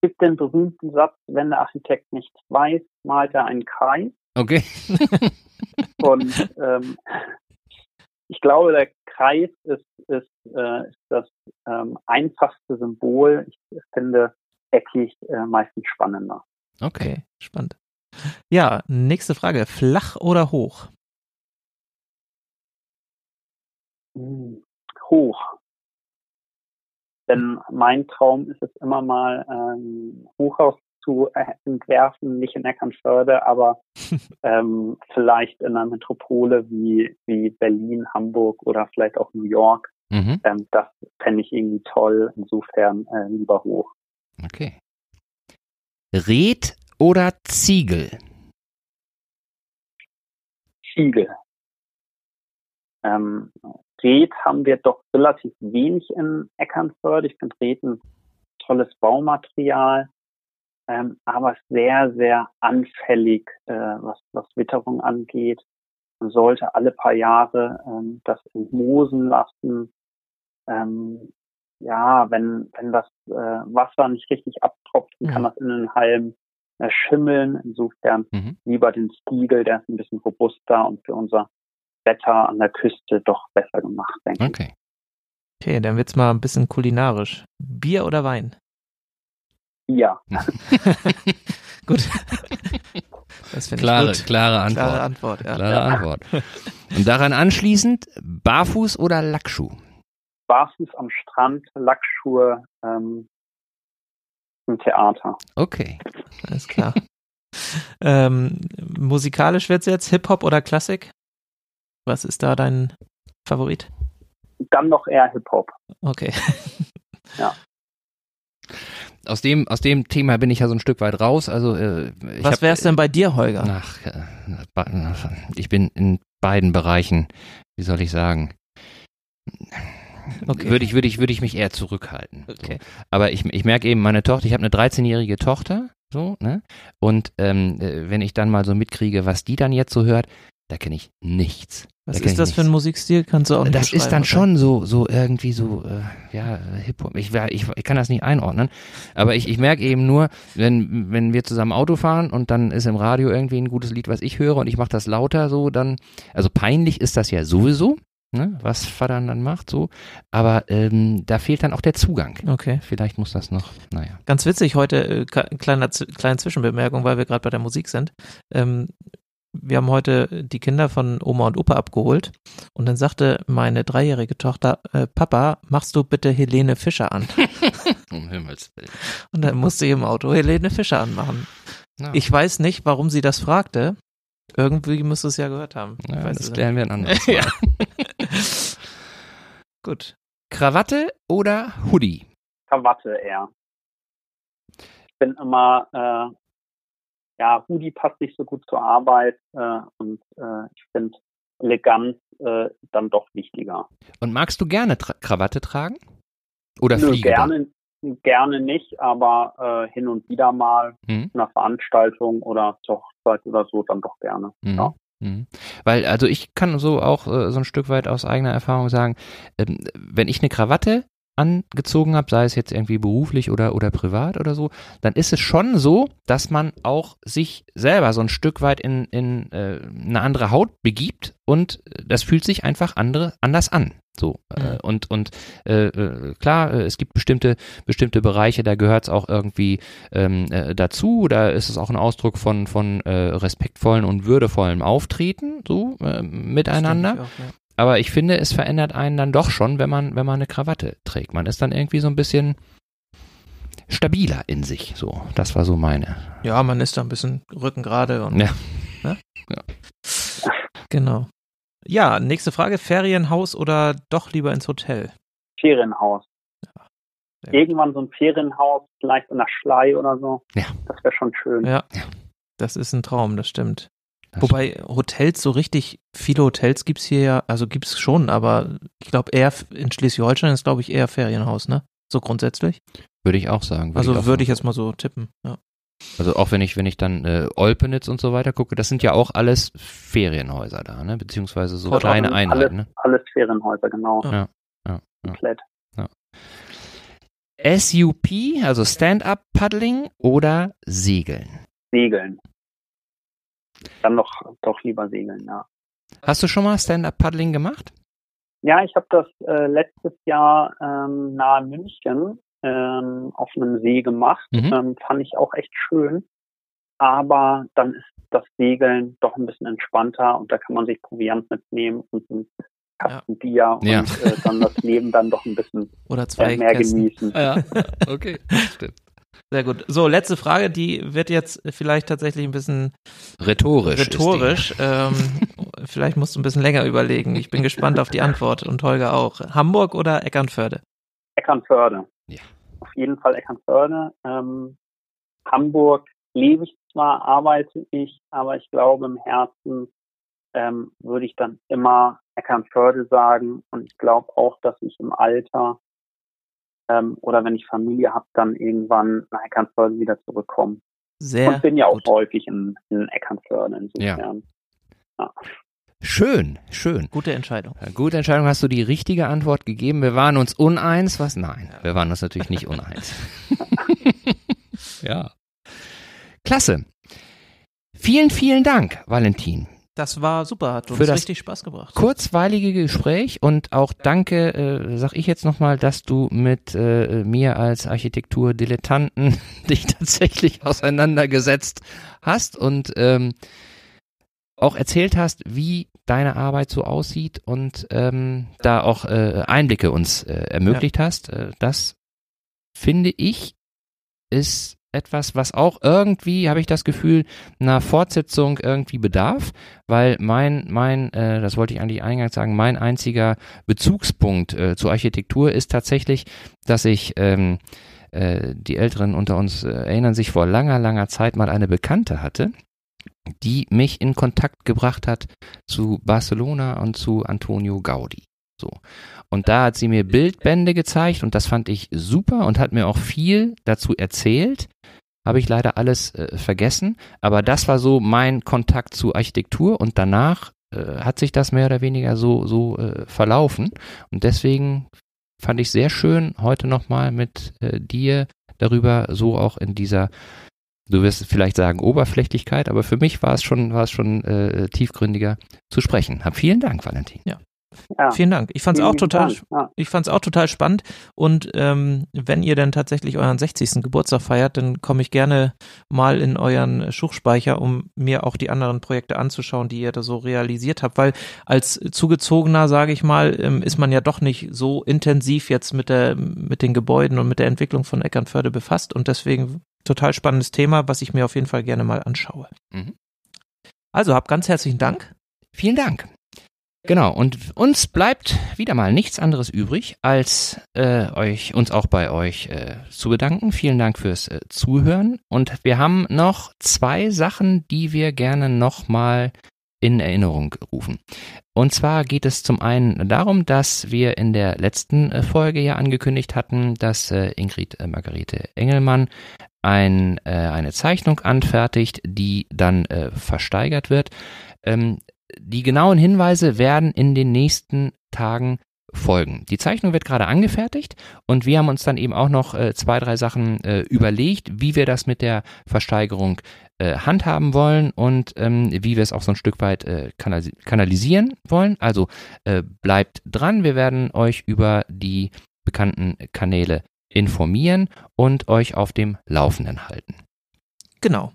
gibt den berühmten Satz, wenn der Architekt nichts weiß, malt er einen Kreis. Okay. Und ähm, ich glaube, der Kreis ist, ist, äh, ist das ähm, einfachste Symbol. Ich finde eckig äh, meistens spannender. Okay, spannend. Ja, nächste Frage. Flach oder hoch? Hoch. Denn mein Traum ist es immer mal, ähm, Hochhaus zu äh, entwerfen, nicht in Eckernförde, aber ähm, vielleicht in einer Metropole wie, wie Berlin, Hamburg oder vielleicht auch New York. Mhm. Ähm, das fände ich irgendwie toll. Insofern äh, lieber hoch. Okay. Red oder Ziegel? Ziegel. Ähm, Red haben wir doch relativ wenig in Eckernförde. Ich finde Red ein tolles Baumaterial, ähm, aber sehr, sehr anfällig, äh, was, was Witterung angeht. Man sollte alle paar Jahre ähm, das entmoosen lassen ähm, ja, wenn, wenn das äh, Wasser nicht richtig abtropft, dann kann Mhm. das in den Halmen äh, schimmeln. Insofern Mhm. lieber den Stiegel, der ist ein bisschen robuster und für unser Wetter an der Küste doch besser gemacht, denke ich. Okay. Okay, dann wird's mal ein bisschen kulinarisch. Bier oder Wein? Ja, Gut. Das finde Klare, ich gut. klare Antwort. Klare Antwort, ja. Klare Antwort. Und daran anschließend, Barfuß oder Lackschuh? barfuß am Strand, Lackschuhe ähm, im Theater. Okay. Alles klar. ähm, musikalisch wird's jetzt Hip-Hop oder Klassik? Was ist da dein Favorit? Dann noch eher Hip-Hop. Okay. Aus dem, aus dem Thema bin ich ja so ein Stück weit raus. Also, äh, ich Was hab- wär's denn bei dir, Holger? Ach, äh, ich bin in beiden Bereichen, wie soll ich sagen, Okay. würde ich, würde ich, würde ich mich eher zurückhalten. Okay. So. Aber ich, ich merke eben, meine Tochter, ich habe eine 13-jährige Tochter, so, ne? Und ähm, äh, wenn ich dann mal so mitkriege, was die dann jetzt so hört, da kenne ich nichts. Was Da ist das für ein. Musikstil? Kannst du auch nicht Das ist dann beschreiben, schon so, so irgendwie so, äh, ja, Hip-Hop. Ich, ich, ich kann das nicht einordnen. Aber ich, ich merke eben nur, wenn, wenn wir zusammen Auto fahren und dann ist im Radio irgendwie ein gutes Lied, was ich höre und ich mache das lauter so, dann, also peinlich ist das ja sowieso, ne, was Vater dann macht, so. Aber ähm, da fehlt dann auch der Zugang. oder? Okay. Vielleicht muss das noch, naja. Ganz witzig heute, äh, Z- kleine Zwischenbemerkung, weil wir gerade bei der Musik sind. Ähm, wir haben heute die Kinder von Oma und Opa abgeholt und dann sagte meine dreijährige Tochter, äh, Papa, machst du bitte Helene Fischer an? Um Himmels Willen. Und dann musste ich im Auto Helene Fischer anmachen. Ja. Ich weiß nicht, warum sie das fragte. Irgendwie müsste es ja gehört haben. Ich ja, weiß das es klären wir ein anderes Mal. Ja. Gut. Krawatte oder Hoodie? Krawatte eher. Ich bin immer, äh, ja, Hoodie passt nicht so gut zur Arbeit äh, und äh, ich finde Eleganz äh, dann doch wichtiger. Und magst du gerne tra Krawatte tragen? Oder Nö, fliegen? gerne, gerne nicht, aber äh, hin und wieder mal Hm? einer Veranstaltung oder zur Hochzeit oder so dann doch gerne. Mhm. Ja. Mhm. Weil, also ich kann so auch äh, so ein Stück weit aus eigener Erfahrung sagen, ähm, wenn ich eine Krawatte angezogen habe, sei es jetzt irgendwie beruflich oder, oder privat oder so, dann ist es schon so, dass man auch sich selber so ein Stück weit in, in äh, eine andere Haut begibt und äh, das fühlt sich einfach andere, anders an. So. Äh, Mhm. und und äh, äh, klar, äh, es gibt bestimmte, bestimmte Bereiche, da gehört es auch irgendwie ähm, äh, dazu. Da ist es auch ein Ausdruck von, von respektvollen und würdevollem Auftreten, so miteinander. Auch, ja. Aber ich finde, es verändert einen dann doch schon, wenn man, wenn man eine Krawatte trägt. Man ist dann irgendwie so ein bisschen stabiler in sich. So, das war so meine. Ja, man ist da ein bisschen Rücken gerade und. Ja. Ne? Ja. Genau. Ja, nächste Frage. Ferienhaus oder doch lieber ins Hotel? Ferienhaus. Gut. Irgendwann so ein Ferienhaus, vielleicht in der Schlei oder so. Ja. Das wäre schon schön. Ja. Das ist ein Traum, das stimmt. Das Wobei Hotels, so richtig viele Hotels gibt's hier ja, also gibt's schon, aber ich glaube eher in Schleswig-Holstein ist, glaube ich, eher Ferienhaus, ne? So grundsätzlich. Würde ich auch sagen. Also auch würde ich jetzt mal so tippen. Ja. Also auch wenn ich, wenn ich dann äh, Olpenitz und so weiter gucke, das sind ja auch alles Ferienhäuser da, ne? Beziehungsweise so Port kleine Alles, Einheiten, ne? alles Ferienhäuser, genau. Ja. Ja, ja. Komplett. SUP, also Stand-Up-Paddling oder Segeln. Segeln. Dann doch, doch lieber segeln, ja. Hast du schon mal Stand-Up-Paddling gemacht? Ja, ich habe das äh, letztes Jahr ähm, nahe München ähm, auf einem See gemacht. Mhm. Ähm, fand ich auch echt schön. Aber dann ist das Segeln doch ein bisschen entspannter und da kann man sich Proviant mitnehmen und einen Kasten Bier und Ja. äh, dann das Leben dann doch ein bisschen Oder zwei äh, mehr Kästen. genießen. Ja, okay, stimmt. Sehr gut. So, letzte Frage, die wird jetzt vielleicht tatsächlich ein bisschen Rhetorisch. rhetorisch. Ähm, vielleicht musst du ein bisschen länger überlegen. Ich bin gespannt auf die Antwort und Holger auch. Hamburg oder Eckernförde? Eckernförde. Ja. Auf jeden Fall Eckernförde. Ähm, Hamburg lebe ich zwar, arbeite ich, aber ich glaube im Herzen ähm, würde ich dann immer Eckernförde sagen und ich glaube auch, dass ich im Alter ähm, oder wenn ich Familie habe, dann irgendwann nach Eckernförde wieder zurückkomme. Sehr und bin ja auch gut. häufig in, in Eckernförde insofern. Schön, schön. Gute Entscheidung. Gute Entscheidung, hast du die richtige Antwort gegeben. Wir waren uns uneins, was? Nein, wir waren uns natürlich nicht uneins. ja. Klasse. Vielen, vielen Dank, Valentin. Das war super, hat uns richtig Spaß gebracht. Kurzweilige Gespräch und auch danke, äh, sag ich jetzt nochmal, dass du mit äh, mir als Architekturdilettanten dich tatsächlich auseinandergesetzt hast und ähm, auch erzählt hast, wie deine Arbeit so aussieht und ähm, da auch äh, Einblicke uns äh, ermöglicht hast. Äh, das finde ich ist etwas, was auch irgendwie, habe ich das Gefühl, einer Fortsetzung irgendwie bedarf, weil mein, mein, äh, das wollte ich eigentlich eingangs sagen, mein einziger Bezugspunkt äh, zur Architektur ist tatsächlich, dass ich ähm, äh, die Älteren unter uns äh, erinnern sich vor langer, langer Zeit mal eine Bekannte hatte, die mich in Kontakt gebracht hat zu Barcelona und zu Antonio Gaudi. So. Und da hat sie mir Bildbände gezeigt und das fand ich super und hat mir auch viel dazu erzählt. Habe ich leider alles äh, vergessen, aber das war so mein Kontakt zu Architektur und danach äh, hat sich das mehr oder weniger so, so äh, verlaufen. Und deswegen fand ich sehr schön, heute nochmal mit äh, dir darüber so auch in dieser Du wirst vielleicht sagen Oberflächlichkeit, aber für mich war es schon, war es schon äh, tiefgründiger zu sprechen. Hab vielen Dank, Valentin. Ja. Ja. Vielen Dank. Ich fand es auch total. Ja. ich fand's auch total spannend. Und ähm, wenn ihr dann tatsächlich euren 60. Geburtstag feiert, dann komme ich gerne mal in euren Schuchspeicher, um mir auch die anderen Projekte anzuschauen, die ihr da so realisiert habt. Weil als Zugezogener, sage ich mal, ähm, ist man ja doch nicht so intensiv jetzt mit der, mit den Gebäuden und mit der Entwicklung von Eckernförde befasst. Und deswegen total spannendes Thema, was ich mir auf jeden Fall gerne mal anschaue. Mhm. Also hab ganz herzlichen Dank. Vielen Dank. Genau, und uns bleibt wieder mal nichts anderes übrig, als äh, euch, uns auch bei euch äh, zu bedanken. Vielen Dank fürs äh, Zuhören. Und wir haben noch zwei Sachen, die wir gerne nochmal in Erinnerung rufen. Und zwar geht es zum einen darum, dass wir in der letzten äh, Folge ja angekündigt hatten, dass äh, Ingrid äh, Margarete Engelmann ein, eine Zeichnung anfertigt, die dann versteigert wird. Ähm, die genauen Hinweise werden in den nächsten Tagen folgen. Die Zeichnung wird gerade angefertigt und wir haben uns dann eben auch noch äh, zwei, drei Sachen äh, überlegt, wie wir das mit der Versteigerung äh, handhaben wollen und ähm, wie wir es auch so ein Stück weit äh, kanal kanalisieren wollen. Also äh, bleibt dran, wir werden euch über die bekannten Kanäle informieren und euch auf dem Laufenden halten. Genau.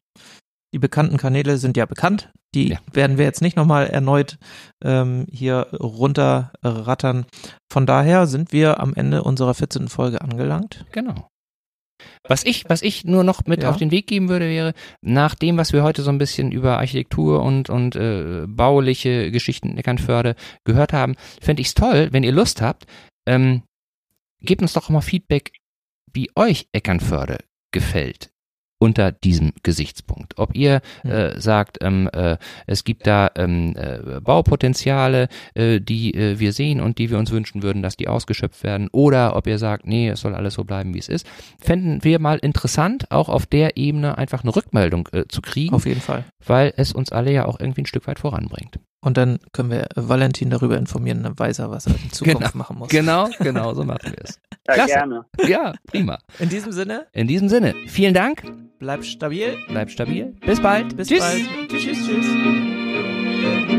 Die bekannten Kanäle sind ja bekannt. Die Ja. werden wir jetzt nicht nochmal erneut ähm, hier runterrattern. Von daher sind wir am Ende unserer 14. Folge angelangt. Genau. Was ich, was ich nur noch mit Ja. auf den Weg geben würde, wäre, nach dem, was wir heute so ein bisschen über Architektur und, und äh, bauliche Geschichten in Eckernförde gehört haben, fände ich es toll, wenn ihr Lust habt, ähm, gebt uns doch mal Feedback, wie euch Eckernförde gefällt unter diesem Gesichtspunkt. Ob ihr Hm. äh, sagt, ähm, äh, es gibt da ähm, äh, Baupotenziale, äh, die äh, wir sehen und die wir uns wünschen würden, dass die ausgeschöpft werden, oder ob ihr sagt, nee, es soll alles so bleiben, wie es ist, fänden wir mal interessant, auch auf der Ebene einfach eine Rückmeldung äh, zu kriegen, Auf jeden Fall. weil es uns alle ja auch irgendwie ein Stück weit voranbringt. Und dann können wir Valentin darüber informieren, dann weiß er, was er in Zukunft machen muss. Genau, genau, so machen wir es. Ja, Klasse. gerne. Ja, prima. In diesem Sinne, In diesem Sinne, vielen Dank, bleib stabil. bleibt stabil, bis bald, Bis Tschüss. bald. Tschüss, tschüss, tschüss.